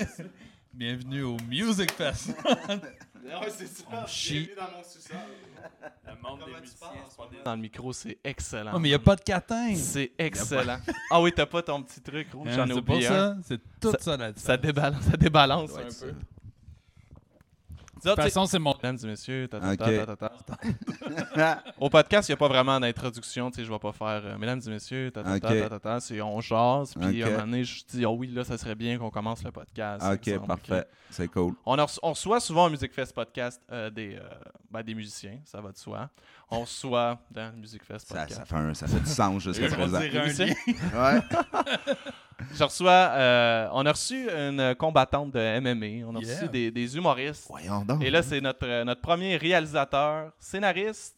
Bienvenue au Music Fest. Ouais, c'est ça. On chie. Dans mon sous-sol. Le monde Comment des tu musiciens, c'est pas? Dans le micro, c'est excellent. Oh, mais il n'y a pas de catin. C'est excellent. Ah oui, t'as pas ton petit truc rouge, Hein, j'en ai c'est pour oublié un. ça. C'est tout ça, là Ça débalance, ça débalance Ouais, un ça. peu. De toute façon, c'est mon. Mesdames et messieurs, ta, ta, Ok. ta, ta, ta, ta. au podcast, il n'y a pas vraiment d'introduction. tu sais, Je ne vais pas faire euh, Mesdames et messieurs, ta, ta, ta, Ok. ta, ta, ta. c'est on jase. Puis à un moment donné, je dis, oh oui, là, ça serait bien qu'on commence le podcast. Ok, exemple, parfait. C'est cool. On, a reço- on reçoit souvent au Music Fest podcast euh, des, euh, ben, des musiciens, ça va de soi. On reçoit dans le Music Fest Ça, podcast. ça, fait un- ça fait du sens jusqu'à présent. dire un Musicien? Ouais. Je reçois, euh, on a reçu une combattante de MMA, on a Yeah. reçu des, des humoristes. Voyons donc. Et là, c'est notre, euh, notre premier réalisateur, scénariste,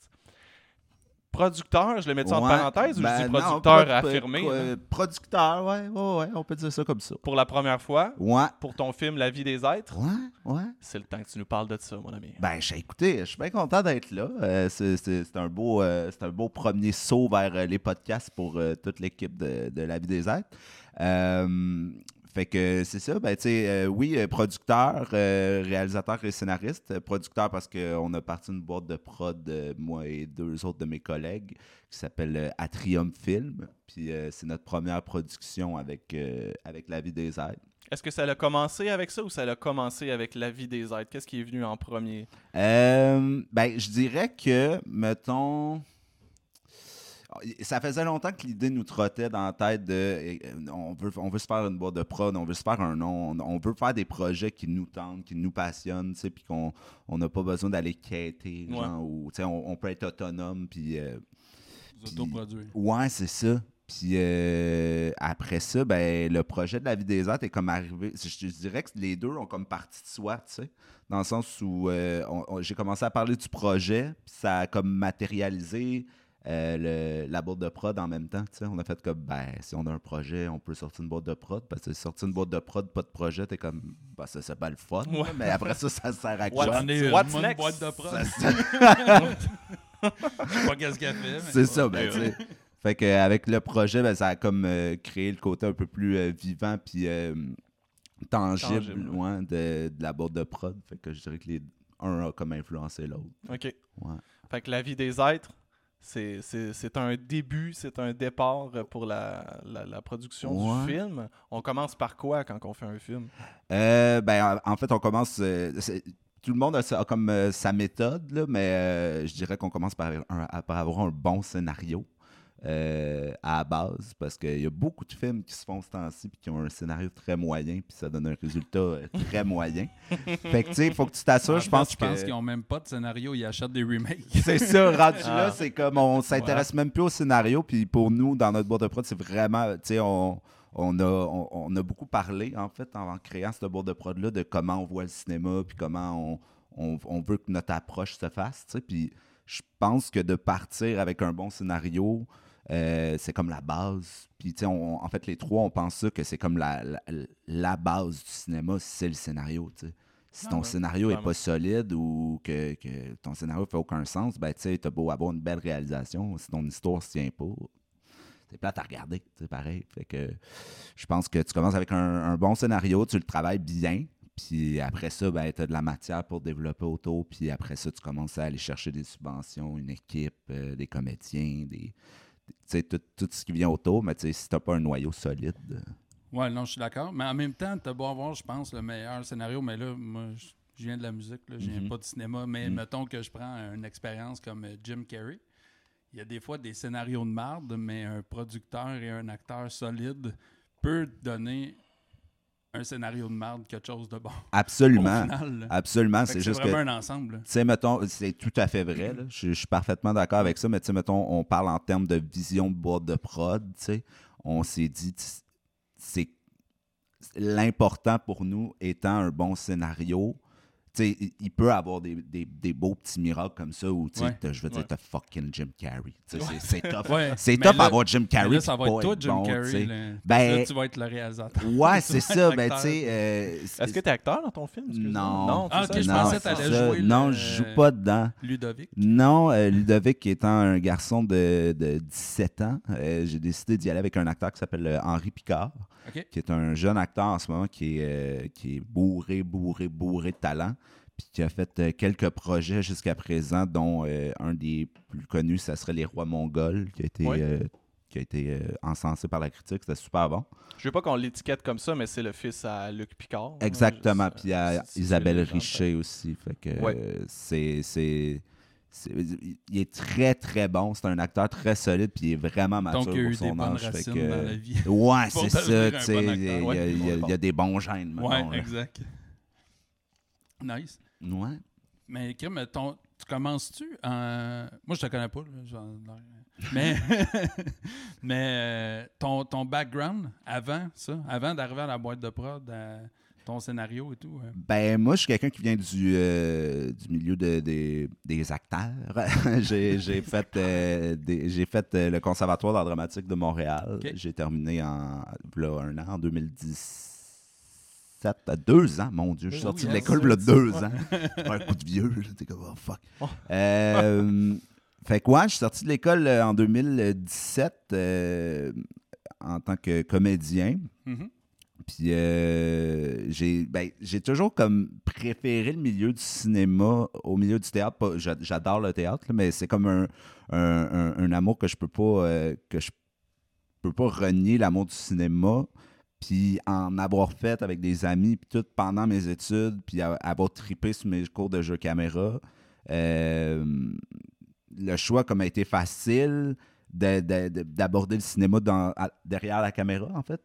producteur, je le mets en Ouais. parenthèse ou Ben je dis non, producteur pro- affirmé producteur, ouais, ouais, ouais, on peut dire ça comme ça. pour la première fois? Ouais. pour ton film La vie des êtres? Ouais, ouais. C'est le temps que tu nous parles de ça, mon ami. Ben, j'ai écouté, je suis bien content d'être là. Euh, c'est, un beau, euh, c'est un beau premier saut vers euh, les podcasts pour euh, toute l'équipe de, de La vie des êtres. Euh, fait que c'est ça, ben, tu sais, euh, oui, euh, producteur, euh, réalisateur et scénariste. Producteur parce qu'on a parti une boîte de prod, euh, moi et deux autres de mes collègues, qui s'appelle Atrium Film. Puis c'est notre première production avec, avec La vie des êtres. Est-ce que ça a commencé avec ça ou ça a commencé avec La vie des êtres? Qu'est-ce qui est venu en premier? Ben, je dirais que, mettons. Ça faisait longtemps que l'idée nous trottait dans la tête de. euh, On veut, on veut se faire une boîte de prod, on veut se faire un nom, on, on veut faire des projets qui nous tentent, qui nous passionnent, tu sais, puis qu'on on n'a pas besoin d'aller quêter, Ouais. genre, ou, tu sais, on, on peut être autonome, puis. euh, Vous autoproduire. Ouais, c'est ça. Puis euh, après ça, ben, le projet de la vie des arts est comme arrivé. Je, je dirais que les deux ont comme parti de soi, tu sais. Dans le sens où euh, j'ai commencé à parler du projet, puis ça a comme matérialisé euh, le- la boîte de prod en même temps. tu sais. On a fait comme, ben, si on a un projet, on peut sortir une boîte de prod. Parce que sortir une boîte de prod, pas de projet, t'es comme, ben, ça, c'est pas le fun. Mais après ça, ça sert à quoi? What- J'en ai une, What's moi, une next? boîte de prod. Ça- Je sais pas qu'est-ce qu'elle fait. C'est ça, ben, tu sais. Fait que avec le projet, ben, ça a comme euh, créé le côté un peu plus euh, vivant puis euh, tangible, Tangible, ouais, de, de la boîte de prod. Fait que je dirais que les un a comme influencé l'autre. OK. Ouais. Fait que La vie des êtres, c'est- un début, c'est un départ pour la, la, la production Ouais. du film. On commence par quoi quand on fait un film? Euh, ben, en, fait, on commence. euh, tout le monde a, comme euh, sa méthode, là, mais je dirais qu'on commence par, un- par avoir un bon scénario. Euh, à la base, parce qu'il y a beaucoup de films qui se font ce temps-ci puis qui ont un scénario très moyen, puis ça donne un résultat euh, très moyen. Fait que, tu sais, il faut que tu t'assures, je pense je que... pense qu'ils n'ont même pas de scénario, ils achètent des remakes. C'est ça, rendu Ah. là, c'est comme on s'intéresse même plus au scénario. Puis pour nous, dans notre boîte de prod, c'est vraiment, tu sais, on, on, a, on, on a beaucoup parlé, en fait, en, en créant cette boîte de prod-là, de comment on voit le cinéma, puis comment on, on, on veut que notre approche se fasse. Puis je pense que de partir avec un bon scénario, euh, c'est comme la base. Puis, tu sais, en fait, les trois, on pense ça que c'est comme la, la, la base du cinéma, c'est le scénario, tu sais. Si Ah ton ouais, scénario n'est pas solide ou que, que ton scénario fait aucun sens, ben, tu sais, t'as beau avoir une belle réalisation, si ton histoire ne se tient pas, c'est plate à regarder, c'est pareil. Fait que je pense que tu commences avec un, un bon scénario, tu le travailles bien, puis après ça, ben, tu as de la matière pour développer autour, puis après ça, tu commences à aller chercher des subventions, une équipe, euh, des comédiens, des, tout, tout ce qui vient autour, mais tu si t'as pas un noyau solide... Ouais, non, je suis d'accord. Mais en même temps, tu as beau avoir, je pense, le meilleur scénario. Mais là, moi, je je viens de la musique, là, je viens Mhm. pas du cinéma. Mais Mhm. mettons que je prends une expérience comme euh, Jim Carrey. Il y a des fois des scénarios de marde, mais un producteur et un acteur solide peut donner un scénario de marde, quelque chose de bon. Absolument. Final. Absolument. C'est juste que un ensemble. Tu sais, mettons, c'est tout à fait vrai. là. Je, je suis parfaitement d'accord avec ça, mais tu sais, mettons, on parle en termes de vision de boîte de prod, tu sais. On s'est dit, c'est l'important pour nous étant un bon scénario. Il- peut avoir des, des- des beaux petits miracles comme ça où, tu sais, Ouais. t'as- je veux dire, Ouais. t'as fucking Jim Carrey. C'est-. Ouais, C'est tough là- d'avoir Jim Carrey. là, ça va être toi, Jim bon, Carrey. Ben- Là, tu vas être le réalisateur. Ouais, c'est ça. Ben, tu sais. euh, Est-ce que tu es acteur dans ton film? Non. Non, Ah, je non, pensais que jouer le- Non, je joue pas dedans. Ludovic. Non, euh, Ludovic étant un garçon de, de 17 ans, euh, j'ai décidé d'y aller avec un acteur qui s'appelle Henri Picard. Qui est un jeune acteur en ce moment qui est, euh, qui est bourré, bourré, bourré de talent, puis qui a fait euh, quelques projets jusqu'à présent, dont euh, un des plus connus, ça serait Les Rois Mongols, qui a été, Ouais. qui a été euh, encensé par la critique. C'était super bon. Je veux pas qu'on l'étiquette comme ça, mais c'est le fils à Luc Picard. Exactement. Puis à Isabelle. Richer aussi. Fait que Ouais. euh, c'est. Il est très très bon, c'est un acteur très solide puis il est vraiment mature Donc, il y a pour eu son âge. fait racines que- dans la vie. Ouais, c'est ça, tu sais, bon il y, a- acteur. il y a- Ouais, il y a- bon. il y a des bons gènes maintenant. Ouais, là. exact. Nice. Ouais. Mais Kim, ton, tu commences-tu en. Moi, je te connais pas. Là, j'en- mais mais euh, ton, ton background avant ça, avant d'arriver à la boîte de prod, à ton scénario et tout. Ben, moi, je suis quelqu'un qui vient du, euh, du milieu de- des- des acteurs. j'ai fait, euh, des- fait euh, le Conservatoire d'art dramatique de Montréal. J'ai terminé en là, un an, en 2017. à Deux ans, mon Dieu. Je suis Oh, sorti de l'école il y a deux ans. un coup de vieux. T'es comme, oh, fuck. Oh. Euh, fait que, ouais, je suis sorti de l'école en 2017 euh, en tant que comédien. mhm. Puis euh, j'ai ben, j'ai toujours comme préféré le milieu du cinéma au milieu du théâtre. J'adore le théâtre, là, mais c'est comme un, un, un- un amour que je peux pas euh, que je peux pas renier l'amour du cinéma. Puis en avoir fait avec des amis, puis tout pendant mes études, puis avoir trippé sur mes cours de jeu caméra, euh, le choix comme a été facile de- de- de- d'aborder le cinéma dans- à- derrière la caméra, en fait.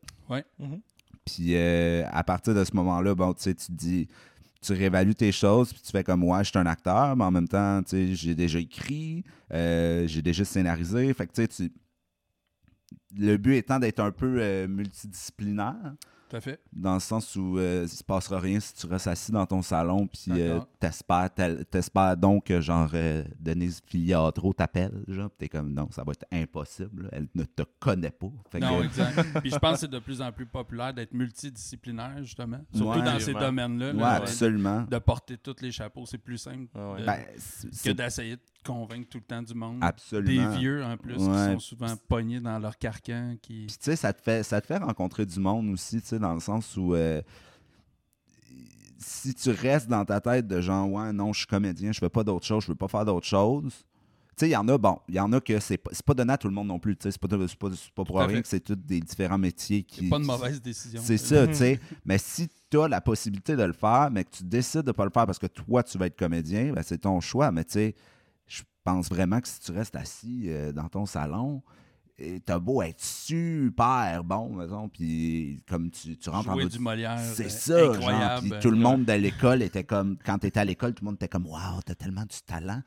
Mhm. Puis euh, à partir de ce moment-là, bon, tu sais, tu dis, tu réévalues tes choses, puis tu fais comme, ouais, je suis un acteur, mais en même temps, tu sais, j'ai déjà écrit, euh, j'ai déjà scénarisé. Fait que, tu sais, tu- le but étant d'être un peu euh, multidisciplinaire, Tout à fait. dans le sens où euh, il se passera rien si tu restes assis dans ton salon, puis euh, t'espères, donc que, genre, euh, Denise Filiatro t'appelle, genre, t'es comme, non, ça va être impossible, là. elle ne te connaît pas. Fait Non, que- exact. Puis je pense que c'est de plus en plus populaire d'être multidisciplinaire, justement. Surtout Ouais. dans ces domaines-là. ouais, là, de- absolument. de porter tous les chapeaux, c'est plus simple Ah ouais. de- Ben, c'est- que c'est d'essayer de convaincre tout le temps du monde. absolument. Des vieux, en plus, Ouais. qui sont souvent pognés dans leur carcan. Qui... Puis tu sais, ça te fait ça te fait rencontrer du monde aussi, tu sais, dans le sens où euh, si tu restes dans ta tête de genre ouais, non, je suis comédien, je fais pas d'autre chose, je veux pas faire d'autre chose. Tu sais, il y en a, bon, il y en a que c'est pas, c'est pas donné à tout le monde non plus, tu sais, c'est pas, pas, pas pour rien que c'est tous des différents métiers qui. Pas de mauvaise décision. C'est ça, tu sais. Mais si tu as la possibilité de le faire, mais que tu décides de pas le faire parce que toi, tu vas être comédien, ben, c'est ton choix. Mais tu sais, je pense vraiment que si tu restes assis euh, dans ton salon, t'as beau être super bon, mettons, puis comme tu, tu rentres en Jouer mode- du Molière. C'est euh, ça, genre, tout le monde de l'école était comme, quand t'étais à l'école, tout le monde était comme, waouh, t'as tellement du talent.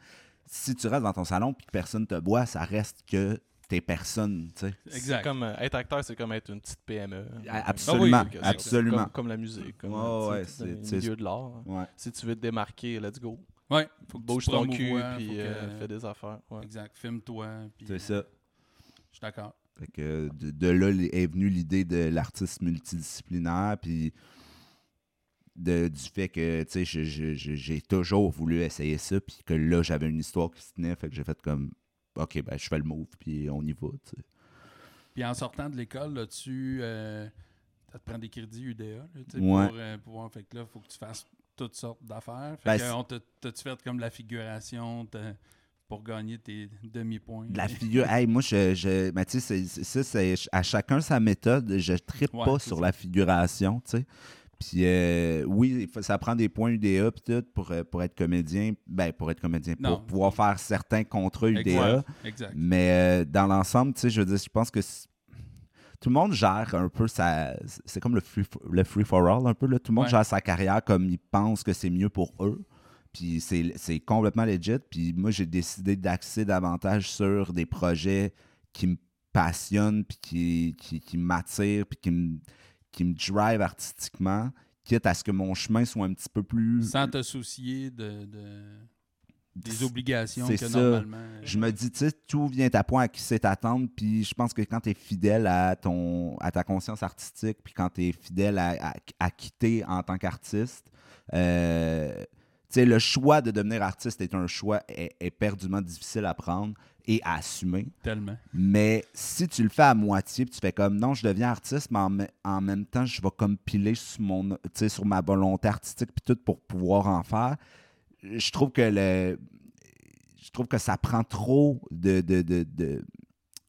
Si tu restes dans ton salon puis que personne te boit, ça reste que t'es personne, tu sais. Exact. C'est Comme, euh, être acteur, c'est comme être une petite PME. Absolument, Ah oui, chose. absolument. Comme, comme la musique. Comme, Ouais, euh, ouais, c'est- le milieu de l'art. Ouais. Si tu veux te démarquer, let's go. Ouais, faut que Bouge tu ton cul, puis que- euh, fais des affaires. ouais. Exact. Filme-toi. C'est euh, ça. Je suis d'accord. Fait que de, de là est venue l'idée de l'artiste multidisciplinaire, puis de- du fait que j'ai toujours voulu essayer ça, puis que là, j'avais une histoire qui se tenait, fait que j'ai fait comme, ok, ben je fais le move, puis on y va. Puis en sortant de l'école, là, tu euh, te prend des crédits UDA là, Ouais. pour euh, pouvoir. Fait que là, il faut que tu fasses toutes sortes d'affaires. Ben, Fait c'est- que on t'a- t'as-tu fait comme la figuration t'as- pour gagner tes demi-points? De La figure, hey, moi, je, je sais, c'est- c'est ça, c'est à chacun sa méthode. Je Ouais, pas sur ça. la figuration, tu sais. Puis euh, oui, il ça prend des points UDA tout pour, euh, pour être comédien. Ben, pour être comédien, Non. pour pouvoir faire certains contrats UDA. Exact. exact. Mais euh, dans l'ensemble, tu sais, je veux dire, je pense que tout le monde gère un peu sa. C'est comme le free, le free for all, un peu. Là. Tout le monde Ouais. gère sa carrière comme ils pensent que c'est mieux pour eux. Puis c'est c'est complètement legit. Puis moi, j'ai décidé d'axer davantage sur des projets qui me passionnent, puis qui, qui, qui m'attirent, puis qui me, qui me drive artistiquement, quitte à ce que mon chemin soit un petit peu plus. Sans te soucier de, de- des obligations C'est que ça. normalement. euh, Je me dis, tu sais, tout vient à point à qui sait t'attendre. Puis je pense que quand tu es fidèle à, ton, à ta conscience artistique, puis quand tu es fidèle à, à, à qui t'es en tant qu'artiste, euh, tu sais, le choix de devenir artiste est un choix éperdument difficile à prendre et à assumer. Tellement. Mais si tu le fais à moitié, puis tu fais comme non, je deviens artiste, mais en, me- en même temps, je vais comme piler sur, mon, sur ma volonté artistique puis tout pour pouvoir en faire, je trouve que le. Je trouve que ça prend trop de. de, de, de-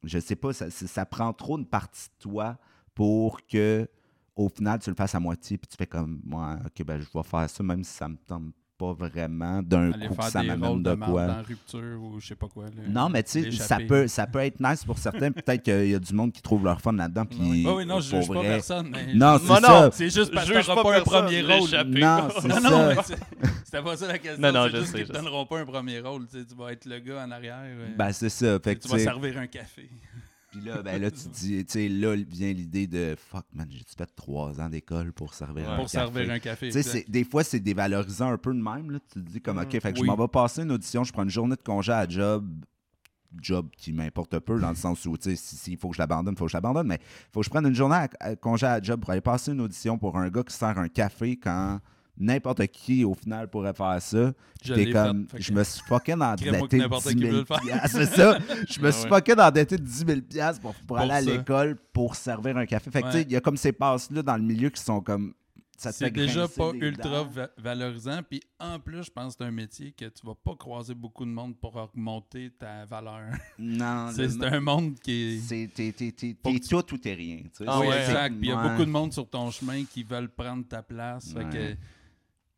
je sais pas, ça, ça- ça prend trop une partie de toi pour que au final tu le fasses à moitié puis tu fais comme moi, ok, ben je vais faire ça même si ça me tente pas vraiment d'un Aller coup que ça m'amène de de quoi. dans rupture ou je sais pas quoi. là. Non, mais tu sais, ça peut, ça peut être nice pour certains. Peut-être qu'il y a du monde qui trouve leur fun là-dedans. Puis, Oui, oui, non, je pour juge pas vrai- personne. mais Non, c'est ça. non. C'est juste parce que pas pas un premier rôle. Non, c'est Non, ça. non, c'était pas ça la question. Non, non, je juste sais, je te donneront pas un premier rôle. Tu vas être le gars en arrière. euh, Ben, c'est ça. Fait que, tu vas servir un café. Puis là, ben, là, tu te dis, tu sais, là vient l'idée de fuck, man, j'ai-tu fait trois ans d'école pour servir Ouais. un Pour café? servir un café. Tu sais, des fois, c'est dévalorisant un peu de même. Là. Tu te dis comme, OK, fait que je m'en vais passer une audition, je prends une journée de congé à job, job qui m'importe peu dans le sens où, tu sais, si- s'il faut que je l'abandonne, il faut que je l'abandonne, mais il faut que je prenne une journée à, à congé à job pour aller passer une audition pour un gars qui sert un café quand n'importe qui, au final, pourrait faire ça. L'ai comme, fait, je me suis fucking endetté que n'importe 10 qui 000 veut le faire. piastres, C'est ça. Je me Ah suis ouais. fucking endetté 10 000 piastres pour, pour aller à l'école pour servir un café. Fait que, tu sais, Ouais. il y a comme ces passes-là dans le milieu qui sont comme... C'est déjà pas ultra va- valorisant. Puis en plus, je pense que c'est un métier que tu vas pas croiser beaucoup de monde pour augmenter ta valeur. Non, C'est un monde qui est. t'es, tu- tout ou t'es rien. tu sais. Ah oui, ouais. exact. Puis il y a Ouais. beaucoup de monde sur ton chemin qui veulent prendre ta place. Fait Ouais. que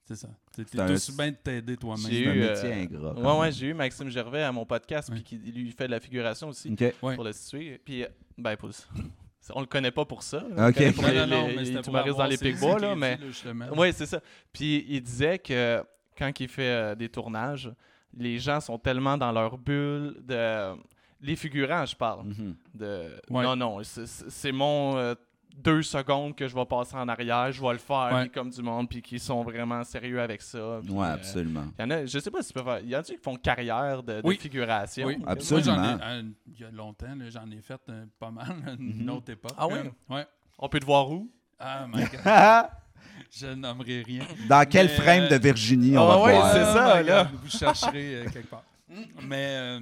c'est ça. T'es C'est un- t'es aussi bien de t'aider toi-même. J'ai C'est un eu, métier euh, ingrat. Ouais, ouais, j'ai eu Maxime Gervais à mon podcast, puis qui lui fait de la figuration aussi, OK. Ouais. pour le situer. Puis, euh, ben, pour... on le connaît pas pour ça. On pour Non, les, non, les- mais les c'était pour dans les ses là, mais... Oui, c'est ça. Puis il disait que quand il fait euh, des tournages, les gens sont tellement dans leur bulle de... Les figurants, je parle. Mhm. De... Ouais. Non, non, c'est mon euh, deux secondes que je vais passer en arrière, je vais le faire, Ouais. comme du monde, puis qui sont vraiment sérieux avec ça. puis, Ouais, euh, absolument. il y en a, je sais pas si tu peux faire. Il y en a qui font carrière de, de Oui. figuration. Oui, Absolument. Euh, il y a longtemps, j'en ai fait euh, pas mal, à une Mhm. autre époque. Ah ouais? là. Ouais. On peut te voir où? Ah, my God. Je nommerai rien. Dans quel Mais, frame euh, de Virginie on ah va ouais, voir? c'est Oh ça, my là. Vous chercherez euh, quelque part. Mais euh,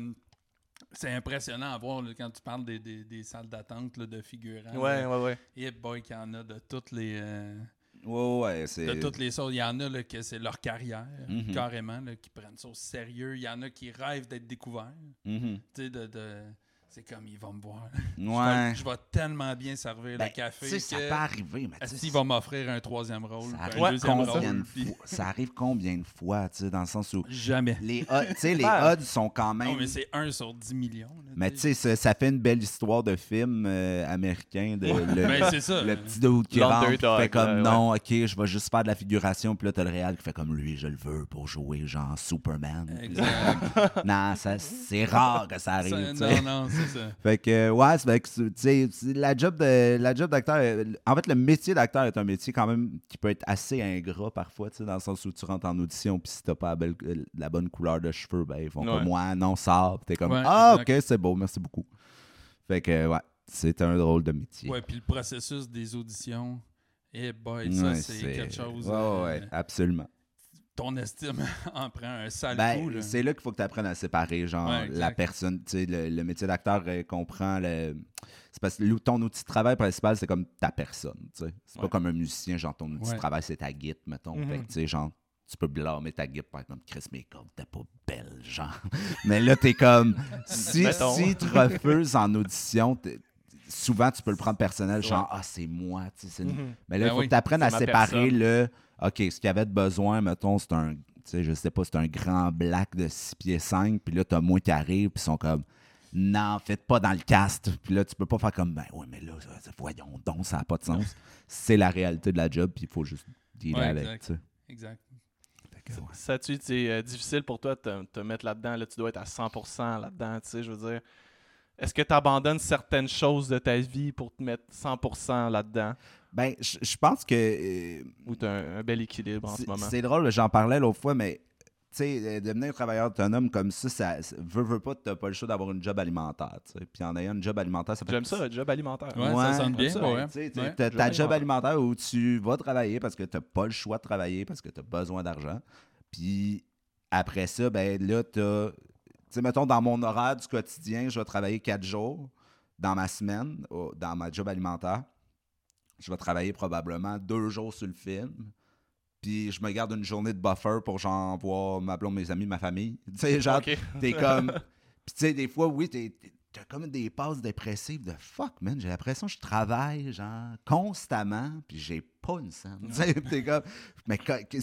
c'est impressionnant à voir là, quand tu parles des, des- des salles d'attente de figurants. Ouais, là. ouais, ouais. Et boy, qu'il y en a de toutes les, euh, Ouais, ouais, c'est... de toutes les sortes. Il y en a là, que c'est leur carrière, Mhm. carrément, qui prennent ça au sérieux. Il y en a qui rêvent d'être découverts. Mhm. Tu sais, de, de- c'est comme ils vont me voir. Je, Ouais. vais, je vais tellement bien servir Ben, le café tu sais, ça que peut arriver, mais sais, Asti va m'offrir un troisième rôle, ça arrive, un Ouais, deuxième combien rôle? de puis- fois, ça arrive combien de fois, tu sais, dans le sens où Jamais. les odds, tu sais, les odds sont quand même... Non, mais c'est 1 sur 10 millions. là, Mais tu sais, ça, ça fait une belle histoire de film euh, américain de le, Ben, c'est ça. le petit dude qui rentre, qui fait comme non, ok, je vais juste faire de la figuration, puis là t'as le réal qui fait comme lui, je le veux pour jouer genre Superman. Puis Exact. non, ça, c'est rare que ça arrive. Ça- tu sais. non, non, c'est ça. Fait que ouais, c'est fait que, tu sais, c'est- la job de la job d'acteur, euh, en fait le métier d'acteur est un métier quand même qui peut être assez ingrat parfois, tu sais, dans le sens où tu rentres en audition puis si t'as pas la, belle- euh, la bonne couleur de cheveux, ben ils font Ouais. comme moi, non, sort, t'es comme Ouais, ah ok, c'est beau, merci beaucoup. Fait que ouais, c'est un drôle de métier. Ouais, puis le processus des auditions, eh boy, ça, Ouais, c'est quelque chose. Ouais, euh, ouais, absolument. Ton estime en prend un sale. Ben, Là. c'est là qu'il faut que tu apprennes à séparer, genre, Ouais, la personne. Tu sais, le, le métier d'acteur euh, comprend le. C'est parce que ton outil de travail principal, c'est comme ta personne, tu sais. C'est pas comme un musicien, genre, ton outil Ouais. de travail, c'est ta guide, mettons. Mhm. Fait que, tu sais, genre, tu peux blâmer ta guide, par exemple, Chris, mes cordes, t'es pas belle, genre. Mais là, t'es comme. Si, si tu refuses en audition, t'es- souvent, tu peux le prendre personnel, genre, ah, c'est moi, tu sais. Mhm. mais là, il Ben faut oui, que tu apprennes à séparer personne. le. OK, ce qu'il y avait de besoin, mettons, c'est un. Tu sais, je sais pas, c'est un grand black de 6 pieds 5, puis là, t'as moins qui arrivent, puis ils sont comme. Non, faites pas dans le cast. Puis là, tu peux pas faire comme, ben oui, mais là, voyons donc, ça n'a pas de sens. C'est la réalité de la job, puis il faut juste dealer Ouais, avec. exact. tu sais. Exact. Ouais. Ça, tu c'est euh, difficile pour toi de te, te mettre là-dedans. Là, tu dois être à 100% là-dedans. Tu sais, je veux dire, est-ce que tu abandonnes certaines choses de ta vie pour te mettre 100% là-dedans? Ben, je pense que. euh, Ou tu as un, un bel équilibre en ce moment? C'est drôle, j'en parlais l'autre fois, mais tu sais, euh, devenir travailleur autonome comme ça, ça, veut, veut pas, t'as pas le choix d'avoir une job alimentaire. tu sais. Puis en ayant une job alimentaire, ça fait J'aime ça, job alimentaire. Ouais, ça sonne bien, ça, ouais. tu sais, t'as- Ouais. T'as ta Job alimentaire où tu vas travailler parce que t'as pas le choix de travailler parce que t'as besoin d'argent. Puis après ça, ben là, t'as. Sais, mettons, dans mon horaire du quotidien, je vais travailler quatre jours dans ma semaine, au- dans ma job alimentaire. Je vais travailler probablement deux jours sur le film. Puis je me garde une journée de buffer pour genre voir ma blonde, mes amis, ma famille. Tu sais, genre, t'es comme. Puis tu sais, des fois, oui, t'es. T'as comme des passes dépressives de fuck, man. J'ai l'impression que je travaille, genre, constamment, puis j'ai pas une scène. T'es comme. Mais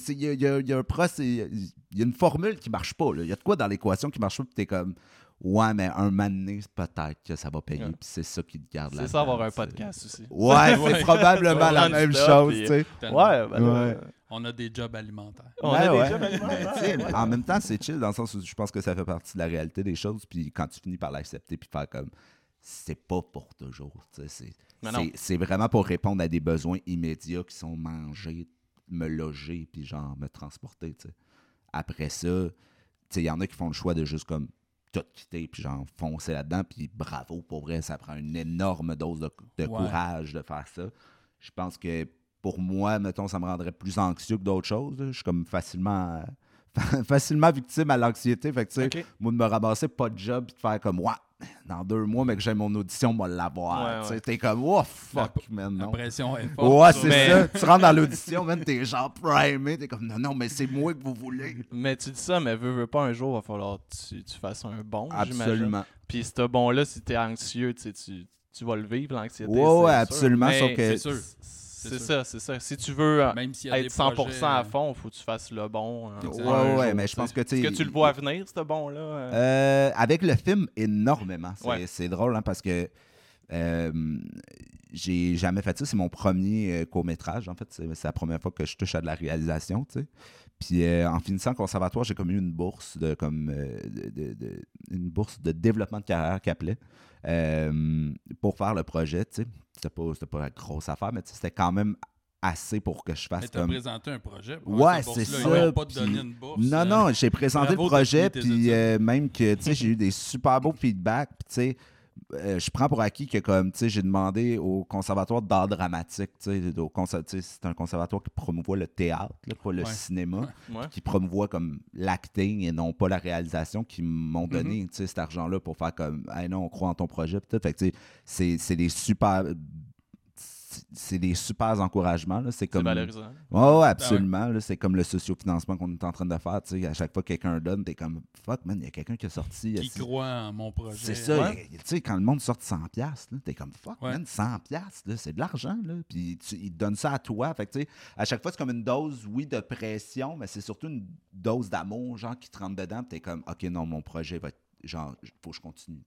il y a, y y un pro, c'est- il y a une formule qui marche pas. Il y a de quoi dans l'équation qui marche pas, puis t'es comme. Ouais, mais un donné, peut-être que ça va payer, Ouais. puis c'est ça qui te garde là. C'est ça avoir un podcast aussi. Ouais, Ouais. c'est probablement la même chose, tu sais. Ouais, ben Ouais. On a des jobs alimentaires. On Ouais, a ouais. déjà Mais, tu sais, en même temps, c'est chill dans le sens où je pense que ça fait partie de la réalité des choses. Puis quand tu finis par l'accepter puis faire comme c'est pas pour toujours. tu sais, C'est, vraiment pour répondre à des besoins immédiats qui sont manger, me loger puis genre me transporter. tu sais. Après ça, tu sais, il y en a qui font le choix de juste comme tout quitter puis genre là-dedans. Puis bravo, pour vrai, ça prend une énorme dose de, de Ouais. courage de faire ça. Je pense que pour moi, mettons, ça me rendrait plus anxieux que d'autres choses. Je suis comme facilement, facilement victime à l'anxiété. Fait que, tu sais, moi, de me ramasser pas de job puis de faire comme, ouais, dans deux mois, mais que j'ai mon audition, moi, l'avoir. Ouais. T'es comme, oh fuck, man, La non. pression est forte. Ouais, c'est Mais- ça. Tu rentres dans l'audition, man, t'es genre primé. T'es comme, non, non, mais c'est moi que vous voulez. Mais tu dis ça, mais veux, veux pas un jour, va falloir que tu, tu fasses un bon, j'imagine. Absolument. Puis ce bon-là, si t'es anxieux, tu, tu, tu vas le vivre, l'anxiété. Ouais, ouais, sûr. absolument, Mais sauf que- C'est ça, c'est ça. Si tu veux euh, Même s'il y a être des 100% projets, à euh, fond, faut que tu fasses le bon. hein, Ouais, ouais, jour, mais je pense que, tu Est-ce que tu le vois venir, ce bon-là? euh? Euh, avec le film, énormément. C'est Ouais. c'est drôle, hein, parce que euh, j'ai jamais fait ça. C'est mon premier euh, court-métrage, en fait. C'est la première fois que je touche à de la réalisation, tu sais. Puis euh, en finissant le conservatoire, j'ai comme eu une bourse de comme euh, de, de- une bourse de développement de carrière qui appelait euh, pour faire le projet, tu sais. C'était pas, pas la grosse affaire, mais c'était quand même assez pour que je Mais fasse t'as comme. présenté un projet. Ouais, c'est. Ils ça, vont pas puis- donner une bourse. Non, euh, non, j'ai présenté bravo, le projet, puis même que, tu sais, j'ai eu des super beaux feedbacks, puis tu sais, euh, je prends pour acquis que, comme, tu sais, j'ai demandé au conservatoire d'art dramatique, tu sais, c'est un conservatoire qui promouvoit le théâtre, là, pas le Ouais. cinéma, Ouais. qui promouvoit comme l'acting et non pas la réalisation, qui m'ont donné, Mm-hmm. tu sais, cet argent-là pour faire comme, hey non, on croit en ton projet, puis tout. Fait que, tu sais, c'est- c'est des super... C'est des super encouragements. C'est comme. valorisant. Ouais, absolument. C'est comme le sociofinancement qu'on est en train de faire. tu sais, À chaque fois que quelqu'un donne, t'es comme fuck, man, il y a quelqu'un qui a sorti. Qui croit en mon projet. C'est ça. Ouais. Tu sais, quand le monde sort 100$, piastres, là, t'es comme fuck, Ouais. man, 100$, piastres, là, c'est de l'argent. Puis tu- ils te donnent ça à toi. Fait que, tu sais, à chaque fois, c'est comme une dose, oui, de pression, mais c'est surtout une dose d'amour, genre, qui te rentre dedans. Puis t'es comme, ok, non, mon projet va être. Genre, faut que je continue.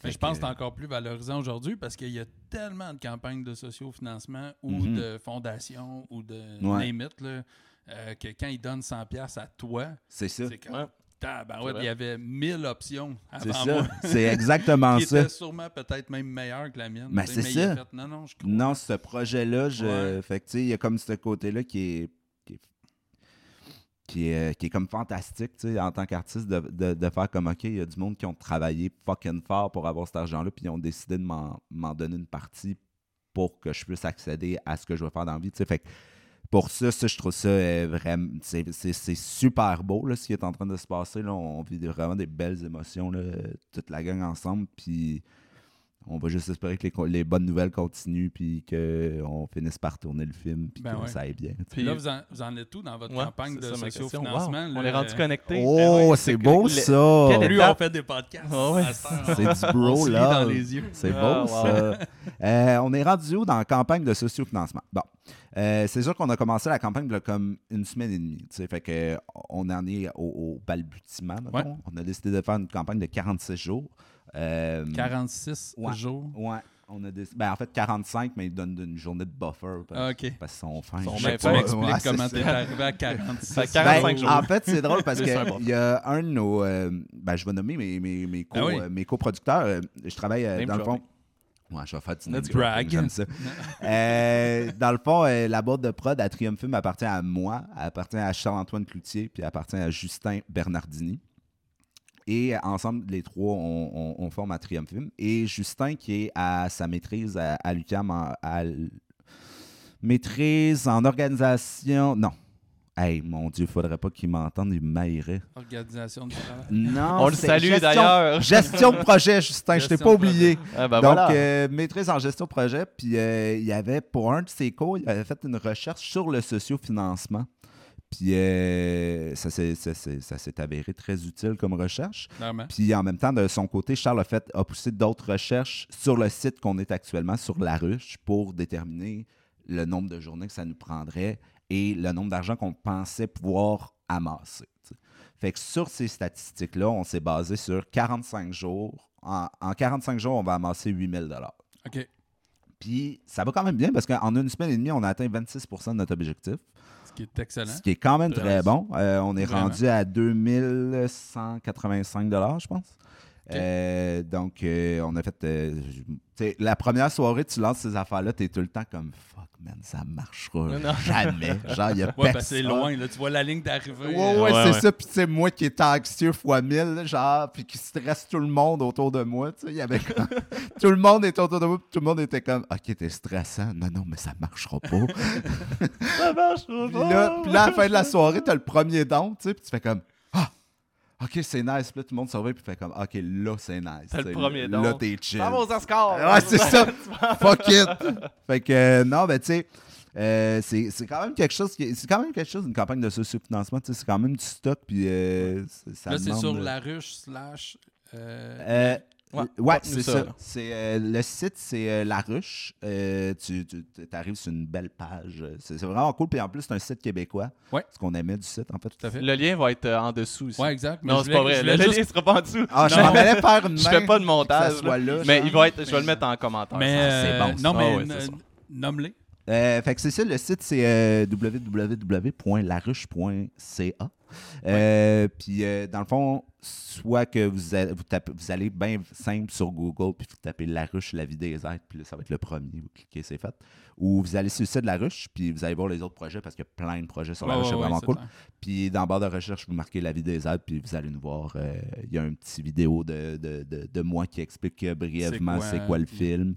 Fait je pense que c'est encore plus valorisant aujourd'hui parce qu'il y a tellement de campagnes de sociofinancement ou Mhm. de fondations ou de Ouais. name it, là, euh, que quand ils donnent 100$ à toi, C'est ça. comme Ouais. il y avait 1000 options C'est avant ça. moi. C'est exactement qui ça. étaient sûrement peut-être même meilleures que la mienne. Ben, c'est mais ça. fait, non, non, je crois. Non, ce projet-là, je... Ouais. fait que, tu sais, il y a comme ce côté-là qui est, qui est, qui est, qui est comme fantastique, tu sais, en tant qu'artiste, de, de, faire comme, OK, il y a du monde qui ont travaillé fucking fort pour avoir cet argent-là, puis ils ont décidé de m'en donner une partie pour que je puisse accéder à ce que je veux faire dans la vie, tu sais. Fait que pour ça, je trouve ça euh, vraiment, c'est super beau, là, ce qui est en train de se passer, là. On vit vraiment des belles émotions, là, toute la gang ensemble, puis on va juste espérer que les, bonnes nouvelles continuent puis qu'on finisse par tourner le film puis Ben que ouais. ça aille bien. Puis là, vous en, vous en êtes tout dans votre Ouais, campagne de sociofinancement. Wow, On est rendu connectés. Oh, ouais, c'est beau le- ça! quelle Lui, étape? on fait des podcasts. Ah ouais. C'est du bro là. dans les yeux. C'est Ah, beau wow. ça. Euh, on est rendu où dans la campagne de sociofinancement? Bon. Euh, c'est sûr qu'on a commencé la campagne comme une semaine et demie. tu sais, Fait que on en est au, au balbutiement. On a décidé de faire une campagne de 46 jours. Euh, 46 Ouais. jours? Ouais. On a déc- ben, en fait, 45, mais ils donnent une journée de buffer. Parce, Ah, OK. parce qu'ils sont fins. Ils sont Je bien Ouais, comment t'es arrivé à 46 Fait 45 Ben, jours. En fait, c'est drôle parce qu'il y a un de nos. euh, ben, je vais nommer mes, mes, mes, co, Ah oui. euh, mes coproducteurs. Euh, je travaille euh, Name dans le fond. Ouais, je vais faire du Let's brag. J'aime ça. Euh, dans le fond, euh, la boîte de prod à Triumph Film appartient à moi, elle appartient à Charles-Antoine Cloutier, puis elle appartient à Justin Bernardini. Et ensemble, les trois, on, on- on forme à Triumph Film. Et Justin, qui est à sa maîtrise à, à l'UQAM, en- à maîtrise en organisation. Non. Hey, mon Dieu, faudrait pas qu'ils m'entendent, ils m'ailleraient. Organisation du travail. Non, On le salue d'ailleurs. Gestion de projet, Justin, je t'ai pas de oublié. Ah, ben Donc, voilà. euh, maîtrise en gestion de projet. Puis, euh, il y avait, pour un de ses cours, il avait fait une recherche sur le sociofinancement. Puis, euh, ça s'est avéré très utile comme recherche. Clairement. Puis, en même temps, de son côté, Charles a, fait, a poussé d'autres recherches sur le site qu'on est actuellement, sur La Ruche, pour déterminer le nombre de journées que ça nous prendrait et le nombre d'argent qu'on pensait pouvoir amasser. Fait que sur ces statistiques-là, on s'est basé sur 45 jours. En, en 45 jours, on va amasser 8000 OK. Puis ça va quand même bien parce qu'en une semaine et demie, on a atteint 26% de notre objectif, Ce qui est excellent. ce qui est quand même très Très bon. Euh, on est Vraiment. rendu à 2185 je pense. Euh, donc, euh, on a fait. euh, tu sais, la première soirée, tu lances ces affaires-là, tu es tout le temps comme fuck, man, ça marchera Non, non. jamais. Genre, il y a Ouais, personne. ben c'est loin, là. Tu vois la ligne d'arrivée. Ouais, ouais, Ouais, c'est ouais. ça. Puis, tu sais, moi qui étais anxieux fois 1000, genre, puis qui stresse tout le monde autour de moi, tu sais, il y avait comme- tout le monde était autour de moi, puis tout le monde était comme, OK, t'es stressant. Non, non, mais ça marchera pas. Ça marche pas. Puis là, puis là, à la fin de la soirée, t'as le premier don, tu sais, puis tu fais comme OK, c'est nice. Puis là, tout le monde surveille, puis fait comme OK, là, c'est nice. T'as le premier don. Là, t'es chill. Ça va aux Oscars. Ouais, c'est ça. Fuck it. Fait que, euh, non, ben, tu sais, euh, c'est c'est quand même quelque chose, qui- c'est quand même quelque chose, une campagne de sais, c'est quand même du stock, puis euh, c'est- ça Là, c'est sur la ruche slash. euh, euh, Ouais, c'est ça, euh, le site, c'est euh, La Ruche. Euh, tu arrives sur une belle page. C'est, vraiment cool. Puis en plus, c'est un site québécois. Ouais. Ce qu'on aimait du site, en fait. Tout à fait. Le lien va être euh, en dessous aussi. Ouais, exact. mais non, c'est pas vrai. Le, juste- lien sera pas en dessous. Ah, je Non. m'en allais faire une Je main fais pas de montage. ça soit là. mais genre. il va être, je vais le mettre en commentaire. Mais, Ah, c'est euh, bon, ça. non, mais Ah ouais, nomme-les. Euh, fait que c'est ça, le site, c'est euh, www.laruche.ca. Euh, Puis, dans le fond, soit que vous, allez- vous, tapez- vous allez bien simple sur Google, puis vous tapez La Ruche, la vie des êtres, puis là, ça va être le premier, vous cliquez, c'est fait. Ou vous allez sur le site de La Ruche, puis vous allez voir les autres projets, parce qu'il y a plein de projets sur La Ruche, c'est ouais, vraiment cool. clair. Puis dans le barre de recherche, vous marquez la vie des êtres, puis vous allez nous voir. Il y a un petit vidéo de, de, de, de moi qui explique brièvement C'est c'est quoi, quoi, le puis- film.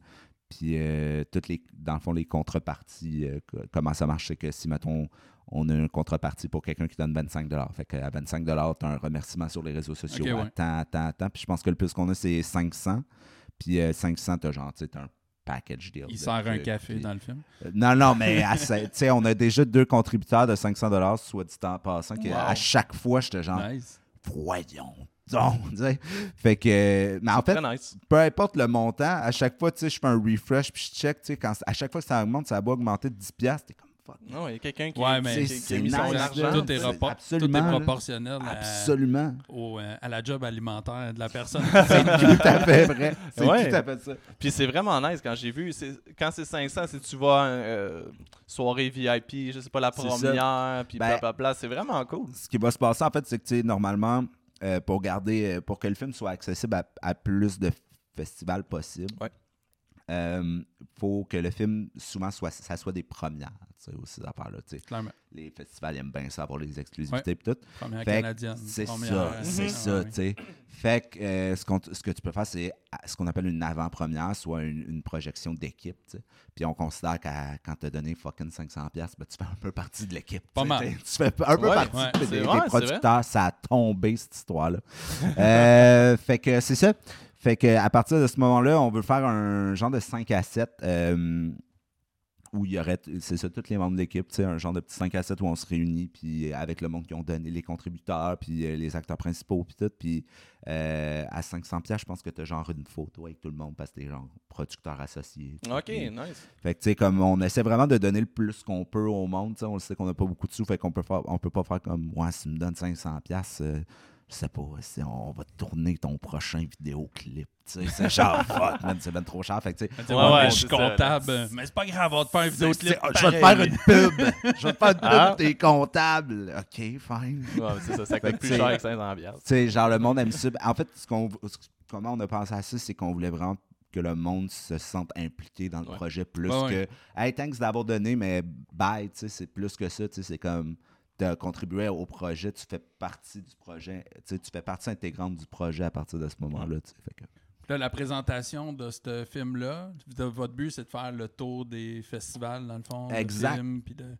Puis euh, toutes les, dans le fond, les contreparties, euh, co- comment ça marche, c'est que si, mettons, on a une contrepartie pour quelqu'un qui donne 25 Fait qu'à 25 tu as un remerciement sur les réseaux sociaux. Ok, ouais. à tant, à tant, à tant. Puis je pense que le plus qu'on a, c'est 500. Puis euh, 500, t'as genre, tu un package deal. Il sert un café puis- dans le film? euh, Non, non, mais tu sais, on a déjà deux contributeurs de 500 soit dit en passant, que Wow. à chaque fois, j'étais genre, Nice. voyons sais. Fait que, mais en fait, nice. peu importe le montant, à chaque fois, tu sais, je fais un refresh, puis je check, tu sais, quand, à chaque fois que ça augmente, ça va augmenter de 10$, piastres, t'es comme, fuck. Non, il y a quelqu'un qui, Ouais, mais qui- c'est- qui, c'est a mis son argent. Tout est, rapport- tout est là. proportionnel à, Absolument. au, euh, à la job alimentaire de la personne. C'est tout à fait vrai. C'est Ouais. tout à fait ça. Puis c'est vraiment nice quand j'ai vu. c'est- Quand c'est 500, c'est tu vois euh, soirée VIP, je sais pas, la première, puis Ben- blablabla. C'est vraiment cool. Ce qui va se passer, en fait, c'est que, tu sais, normalement, euh, pour garder, euh, pour que le film soit accessible à, plus de festivals possibles, Ouais. Euh, faut que le film, souvent, soit, ça soit des premières, tu sais, aussi, ces affaires-là, tu sais. Clairement. Les festivals aiment bien ça, avoir les exclusivités et tout. Première Fait que canadienne. C'est ça, c'est ah ça, tu sais. Fait que euh, ce, ce que tu peux faire, c'est à- ce qu'on appelle une avant-première, soit une, une projection d'équipe, tu sais. Puis on considère qu'à quand tu as donné fucking 500$, piastres, ben, tu fais un peu partie de l'équipe. Pas mal. Tu fais un peu Ouais, partie ouais, des, producteurs. Ça a tombé, cette histoire-là. Euh, fait que c'est ça. Fait que à partir de ce moment-là, on veut faire un genre de 5 à 7 euh, où il y aurait, c'est ça, tous les membres de l'équipe, un genre de petit 5 à 7 où on se réunit, puis avec le monde qui ont donné, les contributeurs, puis euh, les acteurs principaux, puis tout. Puis euh, à 500 pièces, je pense que tu as genre une photo avec tout le monde parce que t'es genre producteur associé. Ok, Puis- nice. fait que, tu sais, comme on essaie vraiment de donner le plus qu'on peut au monde, on le sait qu'on n'a pas beaucoup de sous, fait qu'on peut faire, on peut pas faire comme, moi, si tu me donnes 500 pièces, je sais pas, on va tourner ton prochain vidéoclip, c'est genre, fuck, man, c'est ben trop cher, fait que, Ouais, ouais, ouais, mais je suis ça, comptable. mais c'est pas grave, on va te faire un vidéoclip. je vais te faire une pub, je vais te faire une pub, Ah. t'es comptable, ok, fine. Ouais, c'est ça, ça Fait coûte que plus cher que 500 piastres. Tu sais, genre, le monde aime ça. En fait, ce qu'on, ce- comment on a pensé à ça, c'est qu'on voulait vraiment que le monde se sente impliqué dans le Ouais. projet plus Ouais, que ouais. Hey, thanks d'avoir donné, mais bye, tu sais, c'est plus que ça, tu sais, c'est comme tu as contribué au projet, tu fais partie du projet, tu fais partie intégrante du projet à partir de ce moment-là, que- Là, la présentation de ce film-là, de- votre but, c'est de faire le tour des festivals, dans le fond. de Exact. films, puis de...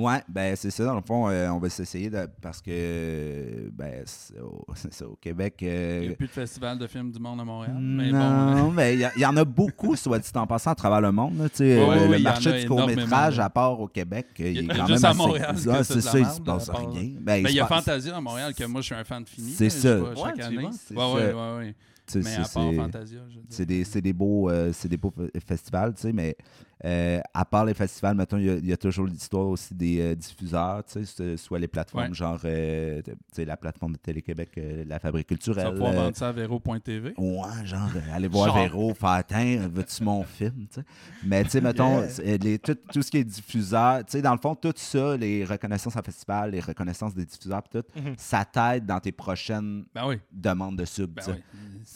Ouais, ben c'est ça. Dans le fond, euh, on va s'essayer de- parce que ben c'est au, ça, au Québec. Il n'y euh, a plus de festival de films du monde à Montréal. Mais bon, euh, non, mais il y en a beaucoup, soit dit en passant, à travers le monde. là, tu sais, Ouais, euh, ouais, le marché du court-métrage, à part au Québec, il Il y est a quand juste même à assez- Montréal Ah, c'est de la ça, il merde, se passe rien. Ben, Ben, il y a Fantasia à Montréal que moi je suis un fan fini. C'est ça. vais Ouais, chaque année. Ouais, ça. ouais, ouais, Mais à part Fantasia, je veux dire. C'est des, c'est des beaux, euh, c'est des beaux fe- festivals, tu sais, mais euh, à part les festivals, mettons, il y a- il y, a toujours l'histoire aussi des euh, diffuseurs, tu soit les plateformes Ouais. genre, euh, tu sais, la plateforme de Télé-Québec, euh, la Fabrique Tu vas culturelle. pouvoir euh, vendre ça à Véro.tv. Ouais, genre, aller voir Genre. Véro, faire veux-tu mon film, tu sais? Mais, tu sais, mettons, les- tout, tout ce qui est diffuseur, tu sais, dans le fond, tout ça, les reconnaissances en festival, les reconnaissances des diffuseurs, pis tout, Mhm. ça t'aide dans tes prochaines Ben oui. demandes de sub, Ben tu oui.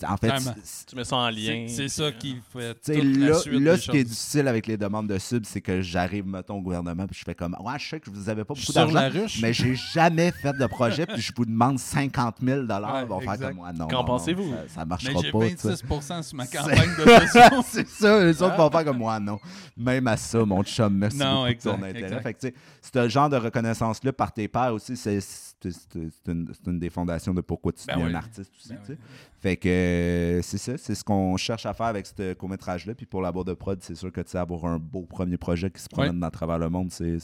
En fait, Tu mets ça en lien. C'est ça qui fait tu sais, toute la là, suite là, des ce qui est difficile avec les demandes de sub, c'est que j'arrive, mettons, au gouvernement, puis je fais comme, ouais, je sais que vous avez pas beaucoup d'argent, mais j'ai jamais fait de projet, puis je vous demande 50 000 Ouais, Ils vont faire exact. comme moi. Non, Qu'en pensez-vous? Ça, ça marchera j'ai pas. sais. 26 sur ma campagne d'audition. c'est ça, les autres vont faire comme moi, non. Même à ça, mon chum, merci Non, beaucoup de ton exact, intérêt. exact. Fait que, tu sais, ce genre de reconnaissance-là par tes pairs aussi, c'est c'est- une, des fondations de pourquoi tu Ben deviens oui. un artiste aussi. Ben tu oui. Fait que euh, c'est ça, c'est ce qu'on cherche à faire avec ce court-métrage-là. Puis pour la boîte de prod, c'est sûr que tu sais, avoir un beau premier projet qui se promène dans travers le monde, c'est-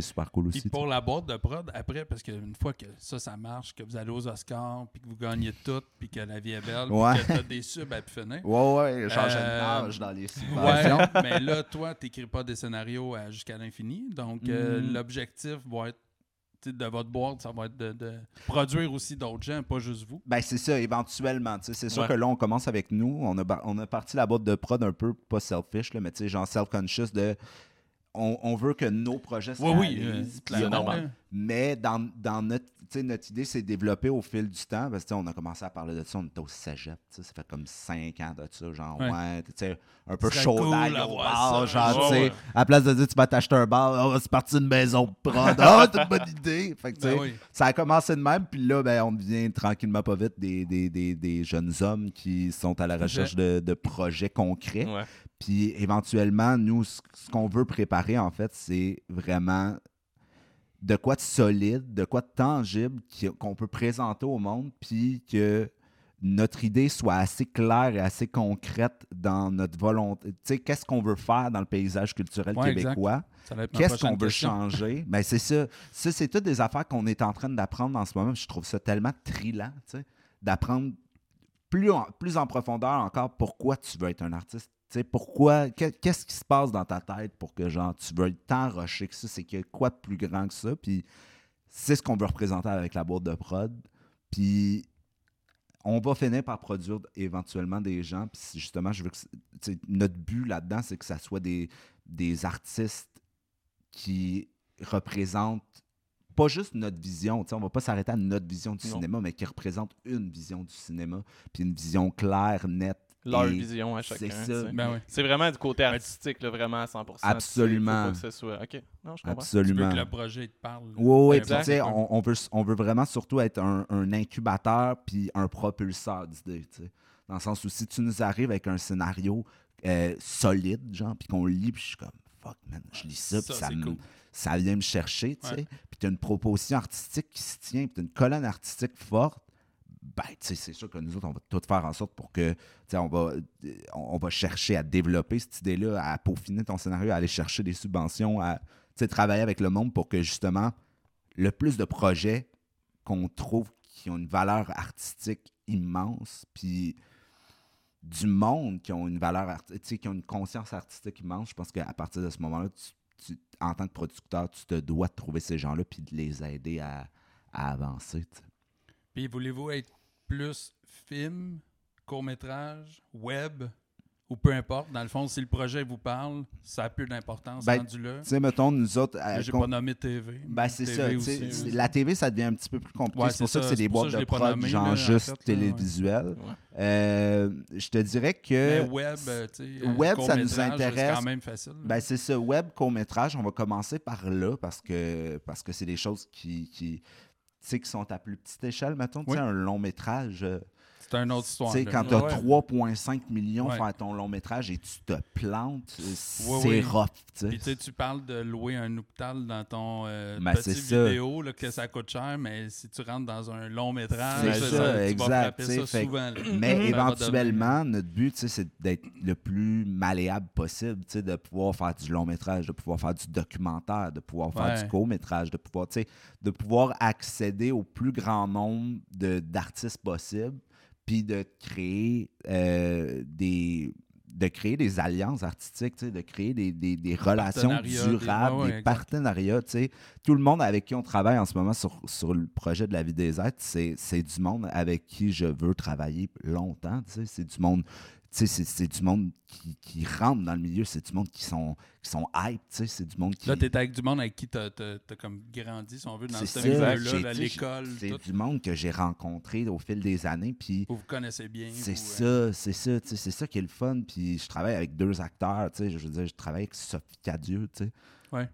super cool aussi. Puis pour la boîte de prod, après, parce qu'une fois que ça, ça marche, que vous allez aux Oscars, puis que vous gagnez tout, puis que la vie est belle, Ouais. puis que t'as des subs à finir. Ouais, ouais, changer de Euh, âge dans les subventions. Ouais, mais là, toi, t'écris pas des scénarios à- jusqu'à l'infini. Donc, euh, Mhm. l'objectif va être, tu de votre boîte, ça va être de, de produire aussi d'autres gens, pas juste vous. Ben, c'est ça, éventuellement. C'est sûr Ouais. que là, on commence avec nous. On a, on a parti la boîte de prod un peu, pas selfish, là, mais genre self-conscious de. On, on veut que nos projets se Oui, oui, réalisent, euh, c'est normal. Mais dans, dans notre, notre idée, c'est développé au fil du temps. Parce que on a commencé à parler de ça, on était au cégep. Ça fait comme cinq ans de ça. Genre, Ouais. ouais, tu sais, un peu chaud cool au bar. Genre, Ouais, ouais. à la place de dire tu vas t'acheter un bar, oh, c'est parti d'une maison de prod. Ah, c'est une bonne idée. Fait que, Ben oui. ça a commencé de même, puis là, ben, on devient tranquillement pas vite des, des, des, des jeunes hommes qui sont à la recherche de, de projets concrets. Puis éventuellement, nous, ce qu'on veut préparer, en fait, c'est vraiment de quoi de solide, de quoi de tangible qu'on peut présenter au monde, puis que notre idée soit assez claire et assez concrète dans notre volonté. Tu sais, qu'est-ce qu'on veut faire dans le paysage culturel Ouais, québécois? Qu'est-ce qu'on veut question. changer? Ben, c'est ça. Ça, c'est toutes des affaires qu'on est en train d'apprendre en ce moment. Je trouve ça tellement trillant, tu sais, d'apprendre plus en, plus en profondeur encore pourquoi tu veux être un artiste. Pourquoi, que- qu'est-ce qui se passe dans ta tête pour que genre tu veux tant rusher que ça? C'est qu'il y a quoi de plus grand que ça? Puis c'est ce qu'on veut représenter avec la boîte de prod. Puis on va finir par produire éventuellement des gens. Puis justement, je veux que. Notre but là-dedans, c'est que ça soit des, des artistes qui représentent pas juste notre vision. On va pas s'arrêter à notre vision du Non. cinéma, mais qui représentent une vision du cinéma. Puis une vision claire, nette. Leur et- vision à chacun. c'est tu. Ben oui. C'est vraiment du côté artistique, là, vraiment à 100%. tu sais, Absolument. faut pas que ce soit... OK. Non, je comprends. Tu veux Absolument. que le projet te parle. Oui, oui, tu sais, on, on veut, on veut vraiment surtout être un, un incubateur puis un propulseur d'idées. tu sais. Dans le sens où si tu nous arrives avec un scénario euh, solide, genre, puis qu'on lit, puis je suis comme fuck, man, je lis ça, Ça, puis ça, c'est me- cool. ça vient me chercher, tu sais. Ouais. Puis tu as une proposition artistique qui se tient, puis tu as une colonne artistique forte. Ben, c'est sûr que nous autres, on va tout faire en sorte pour que, on va, euh, on va chercher à développer cette idée-là, à peaufiner ton scénario, à aller chercher des subventions, à, travailler avec le monde pour que, justement, le plus de projets qu'on trouve qui ont une valeur artistique immense, puis du monde qui ont une valeur qui ont une conscience artistique immense, je pense qu'à partir de ce moment-là, tu- tu- en tant que producteur, tu te dois de trouver ces gens-là puis de les aider à, à avancer. Puis voulez-vous être plus film, court-métrage, web, ou peu importe? Dans le fond, si le projet vous parle, ça a peu d'importance Ben, rendu là. Tu sais, mettons, nous autres. euh, J'ai pas nommé TV. Ben, c'est ça. aussi, oui. c'est- La TV, ça devient un petit peu plus compliqué. Ouais, c'est pour c'est ça que c'est des C'est boîtes de prod, genre là, en juste fait, télévisuel. Ouais. Euh, je te dirais que. Mais web, euh, tu sais, euh, Web, ça nous court-métrage, C'est intéresse. quand même facile. Ben, c'est ça, web, court-métrage, on va commencer par là parce que parce que c'est des choses qui, qui sont à plus petite échelle, mettons. Tu sais, un long métrage, euh, C'est une autre histoire. Tu sais, là. quand tu as Ouais. 3,5 millions Ouais. faire ton long métrage et tu te plantes, euh, c'est oui. rough. tu Puis parles de louer un hôpital dans ton euh, Ben, petit c'est ça. vidéo, là, que ça coûte cher, mais si tu rentres dans un long métrage, C'est ça, ça, tu exact, vas frapper tu sais, ça souvent. Mais éventuellement, notre but, c'est d'être le plus malléable possible, de pouvoir faire du long métrage, de pouvoir faire du documentaire, de pouvoir faire Ouais. du court métrage, de pouvoir, de pouvoir accéder au plus grand nombre de- d'artistes possible, puis de créer euh, des de créer des alliances artistiques, de créer des, des- des relations des- durables, ouais, ouais, des partenariats. Tout le monde avec qui on travaille en ce moment sur, sur le projet de la vie des êtres, c'est du monde avec qui je veux travailler longtemps. C'est du monde, c'est c'est du monde qui, qui rentre dans le milieu, c'est du monde qui sont, qui sont hype, tu sais, c'est du monde qui... Là, tu es avec du monde avec qui tu as, comme grandi, si on veut, dans ce ça, milieu-là, l'école, C'est du monde que j'ai rencontré au fil des années, puis... Vous vous connaissez bien. C'est vous, euh, ça, c'est ça, tu sais, c'est ça qui est le fun. Puis je travaille avec deux acteurs, tu sais, je veux dire, je travaille avec Sophie Cadieux, tu sais. Ouais.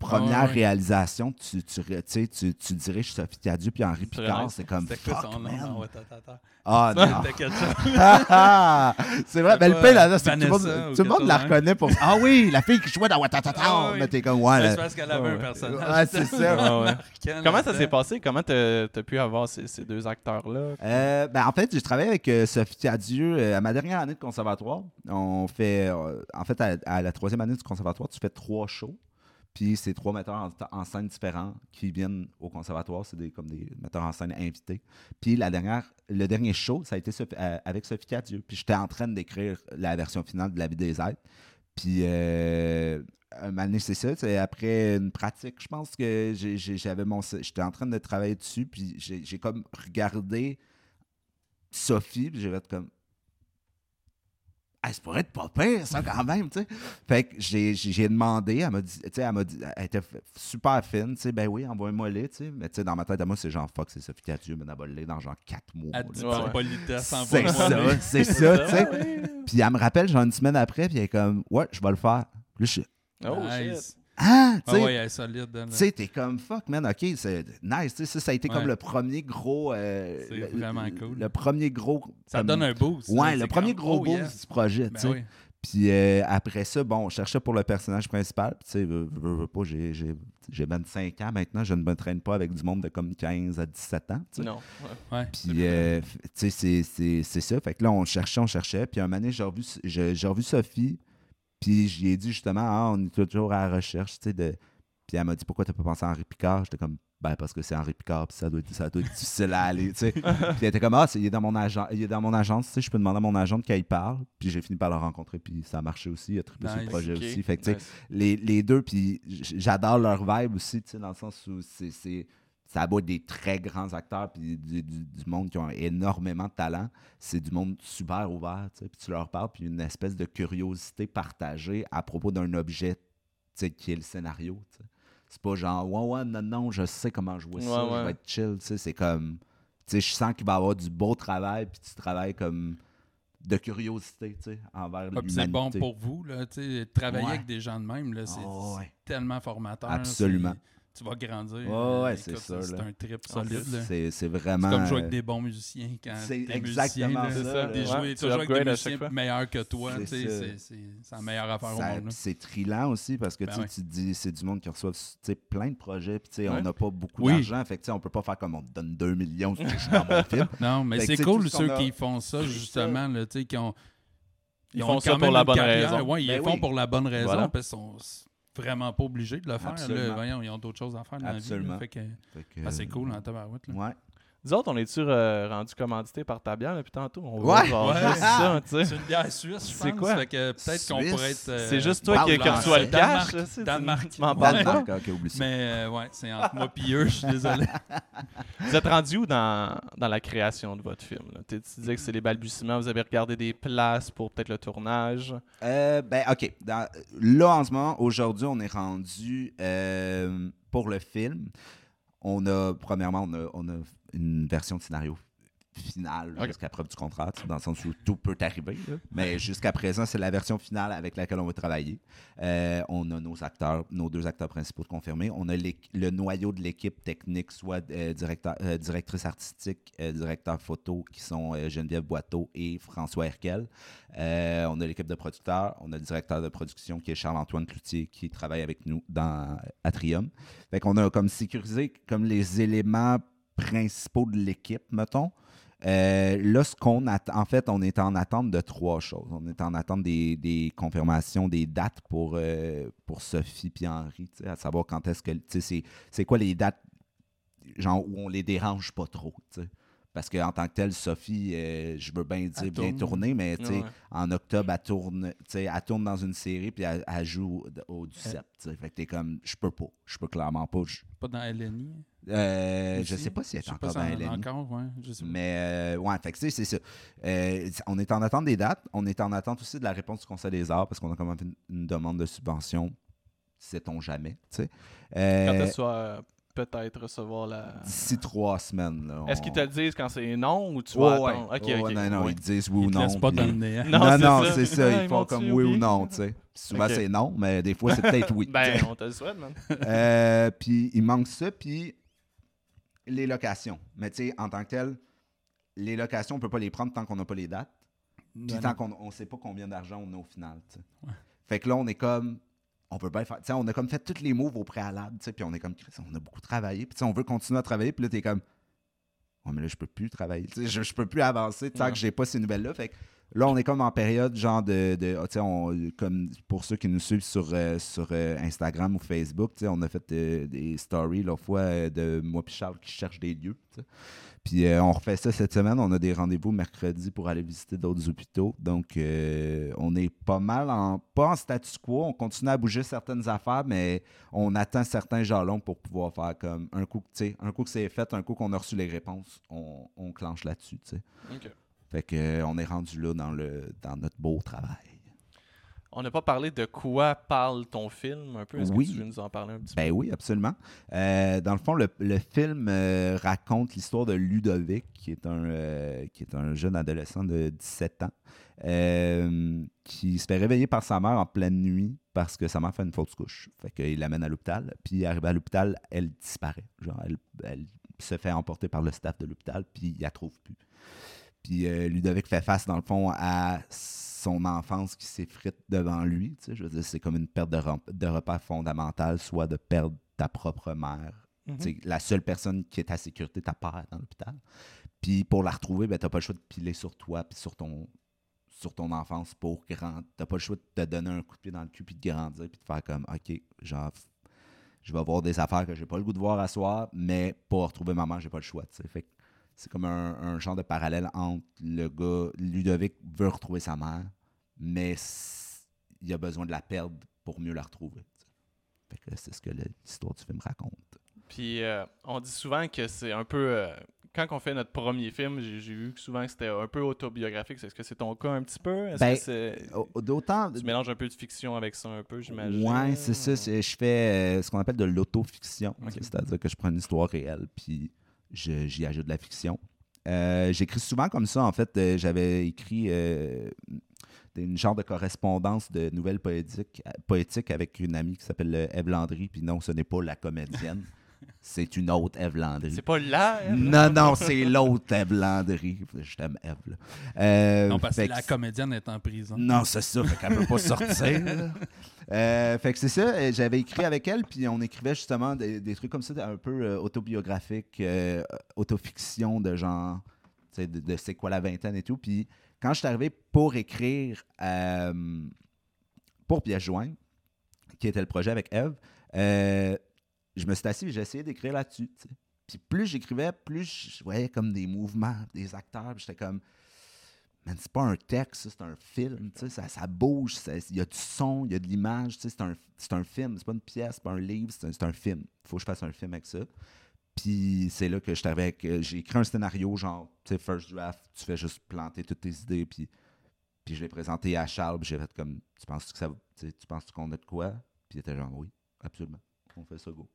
Première Ah réalisation, tu, tu, tu, sais, tu, tu diriges Sophie Cadieux puis Henri Picard, c'est comme fuck, man. Attends. Ah non. Quelque chose. c'est vrai, mais le pas, pire là, c'est tout le monde, le la de reconnaît pour Ah oui, la fille qui jouait dans Watatata. Ah oui. Mais t'es comme, ouais, là- C'est parce qu'elle avait un personnage. Ouais, c'est ça. Ah Comment ça s'est passé? Comment t'as as pu avoir ces, ces deux acteurs-là? Euh, ben, en fait, j'ai travaillé avec euh, Sophie Cadieux euh, à ma dernière année de conservatoire. On fait, euh, en fait, à, à la troisième année du conservatoire, tu fais trois shows. Puis c'est trois metteurs en, scène différents qui viennent au conservatoire. C'est des, comme des metteurs en scène invités. Puis la dernière, le dernier show, ça a été euh, avec Sophie Cadieux. Puis j'étais en train d'écrire la version finale de La vie des êtres. Puis euh, un c'est ça. Après une pratique, je pense que j'avais mon. J'étais en train de travailler dessus. Puis j'ai comme regardé Sophie. Puis j'ai comme. Ah, ça pourrait être pas pire, ça, quand même, tu sais. Fait que j'ai- demandé, elle m'a dit, tu sais, elle m'a dit, elle était super fine, tu sais, ben oui, envoie-moi les, tu sais. Mais tu sais, dans ma tête à moi, c'est genre, fuck, c'est Sophie Cadieux, mais d'abord les dans genre 4 mois. Ouais, politesse, C'est ça, c'est ça, tu sais. Puis elle me rappelle, genre une semaine après, puis elle est comme, ouais, je vais le faire. Puis là, je suis, Oh, Nice. shit. Ah, tu Ah sais. ouais, elle est solide. elle, là. Tu sais, t'es comme fuck, man, ok, c'est nice. tu sais, Ça, ça a été Ouais. comme le premier gros. euh, C'est le- vraiment cool. Le premier gros. Ça comme- donne un boost. Ouais, le premier gros oh, boost du projet, Ben tu sais. oui. Puis euh, après ça, bon, on cherchait pour le personnage principal. Puis tu sais, veux, veux- veux pas, j'ai, j'ai, j'ai 25 ans maintenant, je ne me traîne pas avec du monde de comme 15 à 17 ans. tu sais. Non. ouais. Ouais. Puis, euh, tu sais, c'est, c'est, c'est ça. Fait que là, on cherchait, on cherchait. Puis un moment donné, j'ai revu, revu Sophie. Puis j'y ai dit justement, ah, on est toujours à la recherche, tu sais, de... Puis elle m'a dit, pourquoi t'as pas pensé à Henri Picard? J'étais comme, ben parce que c'est Henri Picard, puis ça doit, être, ça doit être difficile à aller, tu sais. puis elle était comme, ah, il est dans mon agent, il est dans mon agence, tu sais, je peux demander à mon agent de qui il parle. Puis j'ai fini par le rencontrer, puis ça a marché aussi, il a trippé sur le Nice. projet aussi. Fait que, tu sais, Nice. les, les deux, puis j'adore leur vibe aussi, tu sais, dans le sens où c'est- ça abat des très grands acteurs, puis du, du- du monde qui ont énormément de talent. C'est du monde super ouvert, tu sais, puis tu leur parles, puis une espèce de curiosité partagée à propos d'un objet, tu sais, qui est le scénario, tu sais. C'est pas genre, ouais, ouais, non, non, je sais comment jouer ça, Ouais, je vais être chill, tu sais, c'est comme, tu sais, je sens qu'il va y avoir du beau travail, puis tu travailles comme de curiosité, tu sais, envers Ah, puis c'est bon l'humanité. pour vous, là, tu sais, travailler Ouais. avec des gens de même, là, c'est Oh, ouais. tellement formateur. Absolument. Tu vas grandir. Ouais, euh, ouais, c'est ça, C'est un trip solide. C'est, vraiment... comme jouer avec euh, des bons musiciens quand C'est exactement musicien, ça. Des Ouais, jouer, tu joues avec des musiciens meilleurs que toi. C'est la meilleure affaire au Ça- monde. là. c'est trillant aussi parce que Ben tu sais, ouais. tu te dis c'est du monde qui reçoit tu sais, plein de projets puis tu sais, on n'a pas beaucoup Oui. d'argent fait que tu sais, on peut pas faire comme on te donne 2 millions si tu joues dans mon film Non, mais c'est cool ceux qui font ça, justement, là, tu sais, qui ont. Ils ont font ça quand pour même la bonne carrière. raison. Ouais, ils Ben font oui. pour la bonne raison Voilà. parce vraiment pas obligés de le faire. là. Voyons, ils ont d'autres choses à faire dans la vie. Fait que, Fait que, ah, c'est euh, cool en tabarouette. là. ouais Nous autres, on est-tu euh, rendu commandité par ta bière depuis tantôt? On Ouais. va Ouais. juste ça, tu sais. C'est une bière suisse, je C'est pense. quoi? Fait que peut-être qu'on pourrait être. euh, C'est juste toi qui, qui reçois le cash. Danemark. Danemark. Ok, oublie ça. Mais euh, ouais, c'est entre moi et eux, je suis désolé. Vous êtes rendu où dans, dans la création de votre film? là? Tu tu disais que c'est les balbutiements. Vous avez regardé des places pour peut-être le tournage. Euh, ben, OK. Dans- là, en ce moment, aujourd'hui, on est rendu euh, pour le film. On a, premièrement, on a, on a une version de scénario finale jusqu'à preuve du contrat, dans le sens où tout peut arriver. Mais jusqu'à présent, c'est la version finale avec laquelle on va travailler. Euh, on a nos acteurs, nos deux acteurs principaux de confirmés. On a le noyau de l'équipe technique, soit euh, directeur, euh, directrice artistique, directeur photo, qui sont Geneviève Boiteau et François Herkel. On a l'équipe de producteurs. On a le directeur de production qui est Charles-Antoine Cloutier qui travaille avec nous dans Atrium. Fait qu'on a comme sécurisé comme les éléments principaux de l'équipe, mettons. Euh, là, ce qu'on en fait, on est en attente de trois choses. On est en attente des, des confirmations des dates pour, euh, pour Sophie et Henri, à savoir quand est-ce que, c'est, quoi les dates, genre, où on les dérange pas trop. Parce qu'en tant que telle, Sophie, euh, je veux bien dire Elle bien tourne. tourner, mais tu sais, Ouais. en octobre, elle tourne, tu sais, elle tourne dans une série, puis elle, elle joue au, au Duceppe, tu sais. Fait que t'es comme, je peux pas, je peux clairement pas. je- Pas dans LNI. euh, je sais pas si elle est encore dans elle LNI. Encore, ouais. Je sais pas. Mais euh, ouais, fait que tu sais, c'est ça. Euh, on est en attente des dates. On est en attente aussi de la réponse du Conseil des arts parce qu'on a quand même fait une, une demande de subvention. Sait-on jamais, tu sais. Euh, Quand tu vas peut-être recevoir la. D'ici trois semaines. là, Est-ce qu'ils te le disent quand c'est non ou tu vas ouais. attendre? Ok, Ouais, ok. non, non, ouais. ils disent oui ou Ils te non. laissent pas puis- néant. Non, Non, c'est non, ça. c'est ça. Ils font comme oui ou non, tu sais. Souvent, c'est non, mais des fois, c'est peut-être oui. Ben, on te le souhaite, man. Euh, puis il manque ça, puis les locations. Mais tu sais, en tant que tel, les locations, on peut pas les prendre tant qu'on n'a pas les dates. Puis Non, tant qu'on ne sait pas combien d'argent on a au final. tu sais. Ouais. Fait que là, on est comme. On peut faire. on a comme fait tous les moves au préalable, puis on est comme. Chris, On a beaucoup travaillé. Puis on veut continuer à travailler. Puis là, t'es comme. Ouais, mais là, je peux plus travailler. Je, je peux plus avancer tant Ouais. que j'ai pas ces nouvelles-là. Fait que là, on est comme en période genre de. on- comme pour ceux qui nous suivent sur, euh, euh, Instagram ou Facebook, on a fait euh, des stories l'autre fois de moi et Charles qui cherchent des lieux. Puis on refait ça cette semaine. On a des rendez-vous mercredi pour aller visiter d'autres hôpitaux. Donc, on est pas mal en. Pas en statu quo. On continue à bouger certaines affaires, mais on attend certains jalons pour pouvoir faire comme un coup, un coup que c'est fait, un coup qu'on a reçu les réponses, on, on clenche là-dessus. Ok. Fait que euh, on est rendu là dans, le, dans notre beau travail. On n'a pas parlé de quoi parle ton film un peu? Est-ce Oui. que tu veux nous en parler un petit Ben oui, absolument. Euh, dans le fond, le, le film euh, raconte l'histoire de Ludovic, qui est un, euh, qui est un jeune adolescent de 17 ans, qui se fait réveiller par sa mère en pleine nuit parce que sa mère fait une fausse couche. Fait qu'il l'amène à l'hôpital. Puis, arrivé à l'hôpital, elle disparaît. Genre, elle, elle se fait emporter par le staff de l'hôpital, puis il la trouve plus. Puis euh, Ludovic fait face, dans le fond, à son enfance qui s'effrite devant lui. tu sais. Je veux dire, c'est comme une perte de, de repère fondamentale, soit de perdre ta propre mère. Tu sais, La seule personne qui est à sécurité, ta père dans l'hôpital. Puis pour la retrouver, ben, tu n'as pas le choix de piler sur toi puis sur ton, sur ton enfance pour grandir. Tu n'as pas le choix de te donner un coup de pied dans le cul puis de grandir puis de faire comme, OK, genre, je vais voir des affaires que j'ai pas le goût de voir à soir, mais pour retrouver ma mère, j'ai pas le choix. tu sais. Fait que c'est comme un, un genre de parallèle entre le gars, Ludovic veut retrouver sa mère, mais il a besoin de la perdre pour mieux la retrouver. Fait que c'est ce que l'histoire du film raconte. Puis euh, on dit souvent que c'est un peu. euh, quand on fait notre premier film, j'ai vu que souvent que c'était un peu autobiographique. Est-ce que c'est ton cas un petit peu? Est-ce Ben, que c'est- Au- D'autant. tu mélanges un peu de fiction avec ça un peu, j'imagine? Ouais, c'est ça. Je fais euh, ce qu'on appelle de l'autofiction. Ok. C'est-à-dire que je prends une histoire réelle puis j'y ajoute de la fiction. Euh, J'écris souvent comme ça. En fait, euh, j'avais écrit euh, une genre de correspondance de nouvelles poétiques, avec une amie qui s'appelle Ève Landry. Puis non, ce n'est pas la comédienne. c'est une autre Ève Landry. C'est pas là, elle? Non, non, c'est l'autre Ève Landry. Je t'aime, là. Euh, Non, parce que la comédienne est en prison. non, c'est ça, fait qu'elle peut pas sortir. Euh, fait que c'est ça, j'avais écrit avec elle, puis on écrivait justement des, des trucs comme ça, un peu euh, autobiographiques, euh, autofiction de genre, tu sais, de, de c'est quoi la vingtaine et tout. Puis quand je suis arrivé pour écrire euh, pour Pièce Jointe, qui était le projet avec Eve, euh, je me suis assis et j'ai essayé d'écrire là-dessus. Puis plus j'écrivais, plus je voyais comme des mouvements, des acteurs, j'étais comme man, c'est pas un texte, c'est un film, ça, ça bouge, il y a du son, il y a de l'image, c'est un, un film, c'est pas une pièce, c'est pas un livre, c'est un, un film. Il faut que je fasse un film avec ça. Puis c'est là que je avec, euh, j'ai écrit un scénario, genre, tu sais, first draft, tu fais juste planter toutes tes idées, puis, puis je l'ai présenté à Charles, puis j'ai fait comme, tu penses que ça, tu penses qu'on a de quoi? Puis il était genre, oui, absolument, on fait ça, go.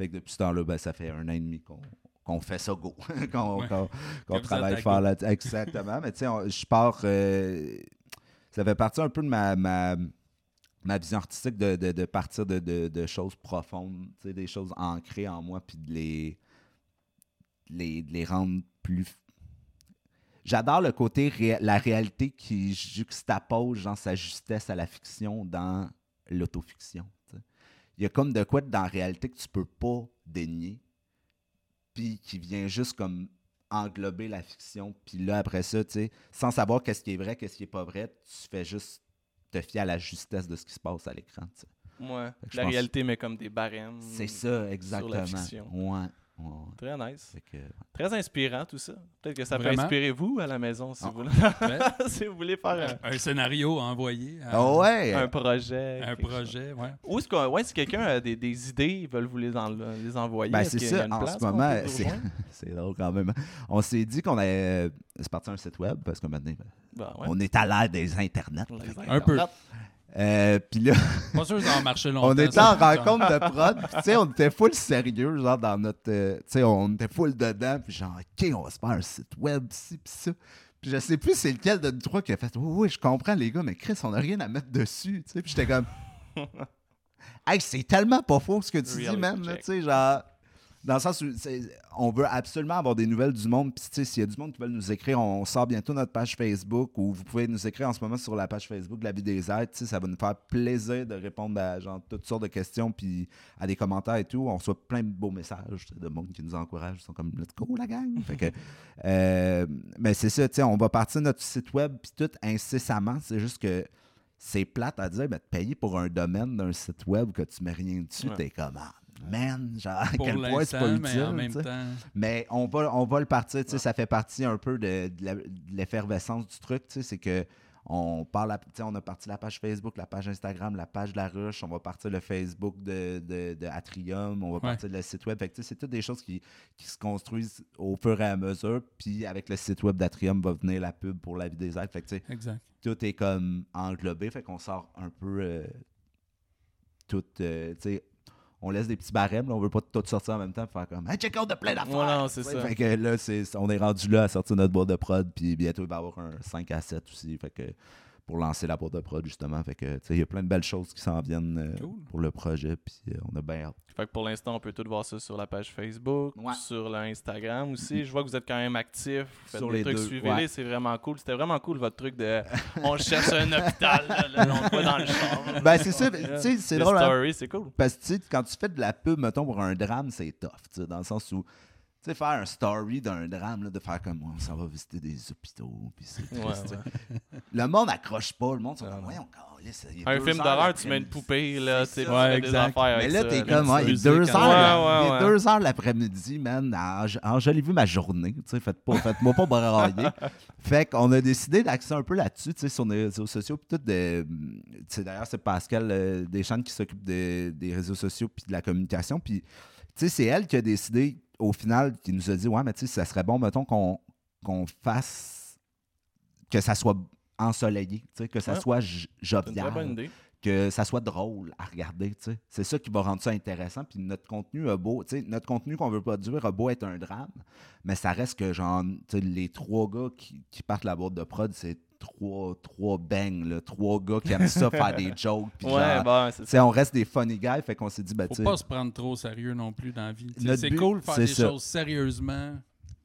Fait que depuis ce temps-là, ben, ça fait un an et demi qu'on qu'on fait ça go, qu'on Ouais. travaille fort go. là Exactement. Mais tu sais, je pars. euh, ça fait partie un peu de ma, ma, ma vision artistique de, de- de partir de, de- choses profondes, des choses ancrées en moi, puis de les, les, les rendre plus. J'adore le côté la réalité qui juxtapose genre, sa justesse à la fiction dans l'autofiction. Il y a comme de quoi dans la réalité que tu peux pas dénier, puis qui vient juste comme englober la fiction. Puis là, après ça, tu sais, sans savoir qu'est-ce qui est vrai, qu'est-ce qui est pas vrai, tu fais juste te fier à la justesse de ce qui se passe à l'écran. tu sais. Ouais. La réalité met comme des barèmes. C'est ça, exactement. fiction. Ouais. Ouais. Très nice. Fait que- Très inspirant tout ça. Peut-être que ça peut inspirer vous à la maison si, Ah. vous, voulez... Si vous voulez faire un scénario envoyé. à- Ah ouais! un, un projet. Un quelque chose. projet, ouais. Ou est-ce que ouais, si quelqu'un a des, des idées, ils veulent vous les, en- les envoyer. Ben, c'est qu'il y a ça, une en place ce moment, c'est drôle quand même. On s'est dit qu'on allait. euh, C'est parti un site web parce que maintenant, Ben, ouais. on est à l'ère des internets. Un peu. Euh, Puis là, Pas sûr que ça va marcher longtemps. on était ça. en rencontre de prod. puis Tu sais, on était full sérieux, genre dans notre. euh, tu sais, on était full dedans. Puis genre, OK, on va se faire un site web, ci, puis ça. Puis je sais plus c'est lequel de nous trois qui a fait Oui, oui, je comprends, les gars, mais Chris, on n'a rien à mettre dessus. Tu sais, puis j'étais comme. hey, c'est tellement pas faux ce que tu dis, man. Tu sais, genre. Dans le sens où on veut absolument avoir des nouvelles du monde. Puis, tu sais, s'il y a du monde qui veut nous écrire, on sort bientôt notre page Facebook ou vous pouvez nous écrire en ce moment sur la page Facebook de la vie des aides. Tu sais, ça va nous faire plaisir de répondre à genre, toutes sortes de questions puis à des commentaires et tout. On reçoit plein de beaux messages de monde qui nous encourage. Ils sont comme let's go la gang. Fait que, euh, mais c'est ça, tu sais, on va partir de notre site web puis tout incessamment. C'est juste que c'est plate à dire, mais te payer pour un domaine d'un site web que tu mets rien dessus, Ouais. t'es comme ah, man, genre à quel point c'est pas utile. mais en même tu sais. temps. Mais on va, on va le partir, tu sais, Ouais. ça fait partie un peu de, l'effervescence du truc, tu sais, c'est que on parle, à- tu sais, on a parti la page Facebook, la page Instagram, la page de la ruche, on va partir le Facebook de, de, de Atrium, on va partir le site web. C'est toutes des choses qui, qui se construisent au fur et à mesure. Puis avec le site web d'Atrium va venir la pub pour la vie des aides. Fait que, tu sais, Exact. tout est comme englobé, fait qu'on sort un peu euh, tout, euh, tu sais, on laisse des petits barèmes, là, on veut pas tout sortir en même temps, pour faire comme, hey, check out de plein d'affaires. Ouais, non, c'est ça. Fait que là, c'est, on est rendu là à sortir notre boîte de prod, puis bientôt il va y avoir un 5 à 7 aussi, fait que pour lancer la boîte de prod justement, fait que tu sais, il y a plein de belles choses qui s'en viennent euh, Cool. pour le projet, puis euh, on a bien hâte. Fait que pour l'instant, on peut tout voir ça sur la page Facebook, Ouais. sur l'Instagram aussi. Je vois que vous êtes quand même actif. Vous faites Sur des les trucs, suivez-les, ouais. c'est vraiment cool. C'était vraiment cool votre truc de on cherche un hôpital, là, là, on voit dans le char. Ben c'est ça, tu sais, c'est drôle. hein. c'est cool. Parce que tu sais, quand tu fais de la pub, mettons, pour un drame, c'est tough, tu sais, dans le sens où, tu sais, faire un story d'un drame, là, de faire comme, on s'en va visiter des hôpitaux, puis c'est Ouais, ouais. Le monde n'accroche pas, le monde sont comme, voyons, Un film d'horreur, tu mets une poupée, là, tu C'est sais, Ouais, exact. Mais là, t'es comme, ouais, il est musique, deux heures, Ouais, deux heures l'après-midi, man. En- Enjolivez ma journée, tu sais, faites pas, faites-moi pas brailler. fait qu'on a décidé d'axer un peu là-dessus, tu sais, sur les réseaux sociaux, puis tout de, tu sais, d'ailleurs, c'est Pascal euh, Deschamps qui s'occupe de- des réseaux sociaux puis de la communication, puis, tu sais, c'est elle qui a décidé, au final, qui nous a dit, ouais, mais tu sais, ça serait bon, mettons, qu'on fasse, que ça soit ensoleillé, tu sais, que ça Ouais. soit jovial que ça soit drôle à regarder, tu sais. C'est ça qui va rendre ça intéressant. Puis notre contenu a beau, tu sais, notre contenu qu'on veut produire a beau être un drame, mais ça reste que, genre, tu sais, les trois gars qui, qui partent la boîte de prod, c'est trois, trois bangs, là, trois gars qui aiment ça faire des jokes. Puis Ouais, genre, bah, c'est tu sais, on reste des funny guys, fait qu'on s'est dit, ben, tu Faut pas se prendre trop au sérieux non plus dans la vie. C'est but, cool de faire des ça. choses sérieusement.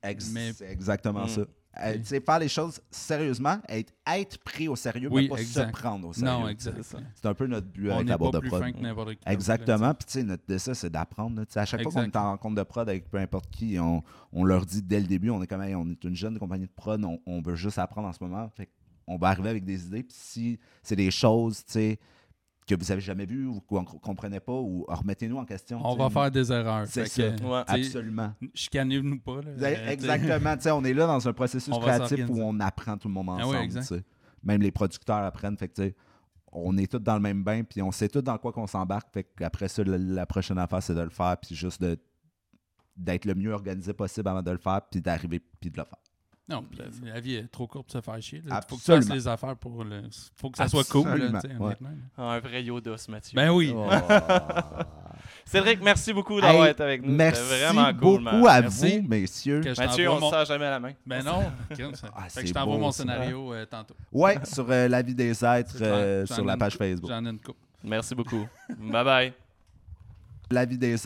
ex- mais- c'est exactement Mm. ça. Euh, faire les choses sérieusement, être, être pris au sérieux, Oui, mais pas exact. se prendre au sérieux. Non. C'est un peu notre but On avec la boîte de plus prod. fin que n'importe qui. Exactement. Puis, tu sais, notre dessin, c'est d'apprendre. À chaque fois qu'on est en rencontre de prod avec peu importe qui, on, on leur dit dès le début, on est comme, Hey, on est une jeune compagnie de prod, on, on veut juste apprendre en ce moment. Fait on va arriver avec des idées. Puis, si c'est des choses, tu sais, que vous avez jamais vues ou qu'on ne comprenait pas, ou remettez-nous en question. On va faire des erreurs. C'est que. Ouais. Absolument. Chicanez-nous pas. Là. Sais, Exactement. Tu sais, on est là dans un processus On créatif où on apprend tout le monde Ah ensemble. Même les producteurs apprennent. Fait que, on est tous dans le même bain, puis on sait tous dans quoi qu'on s'embarque. Fait qu'après ça, la, la prochaine affaire, c'est de le faire, puis juste de d'être le mieux organisé possible avant de le faire, puis d'arriver, puis de le faire. Non, puis la, la vie est trop courte pour se faire chier. Il faut que tu fasses les affaires pour le. faut que ça soit cool, là, ouais. Ah, un vrai Yoda, ce Mathieu. Ben oui. Oh. Cédric, merci beaucoup d'avoir Hey, été avec nous. Merci vraiment beaucoup cool, man. à Merci. vous, messieurs. Que Mathieu, on mon- ne serre jamais la main. Ben non. Ah, fait c'est que je t'envoie mon scénario euh, tantôt. Ouais, sur euh, la vie des êtres euh, sur la page. Facebook. J'en ai une coupe. Merci beaucoup. bye bye. La vie des êtres.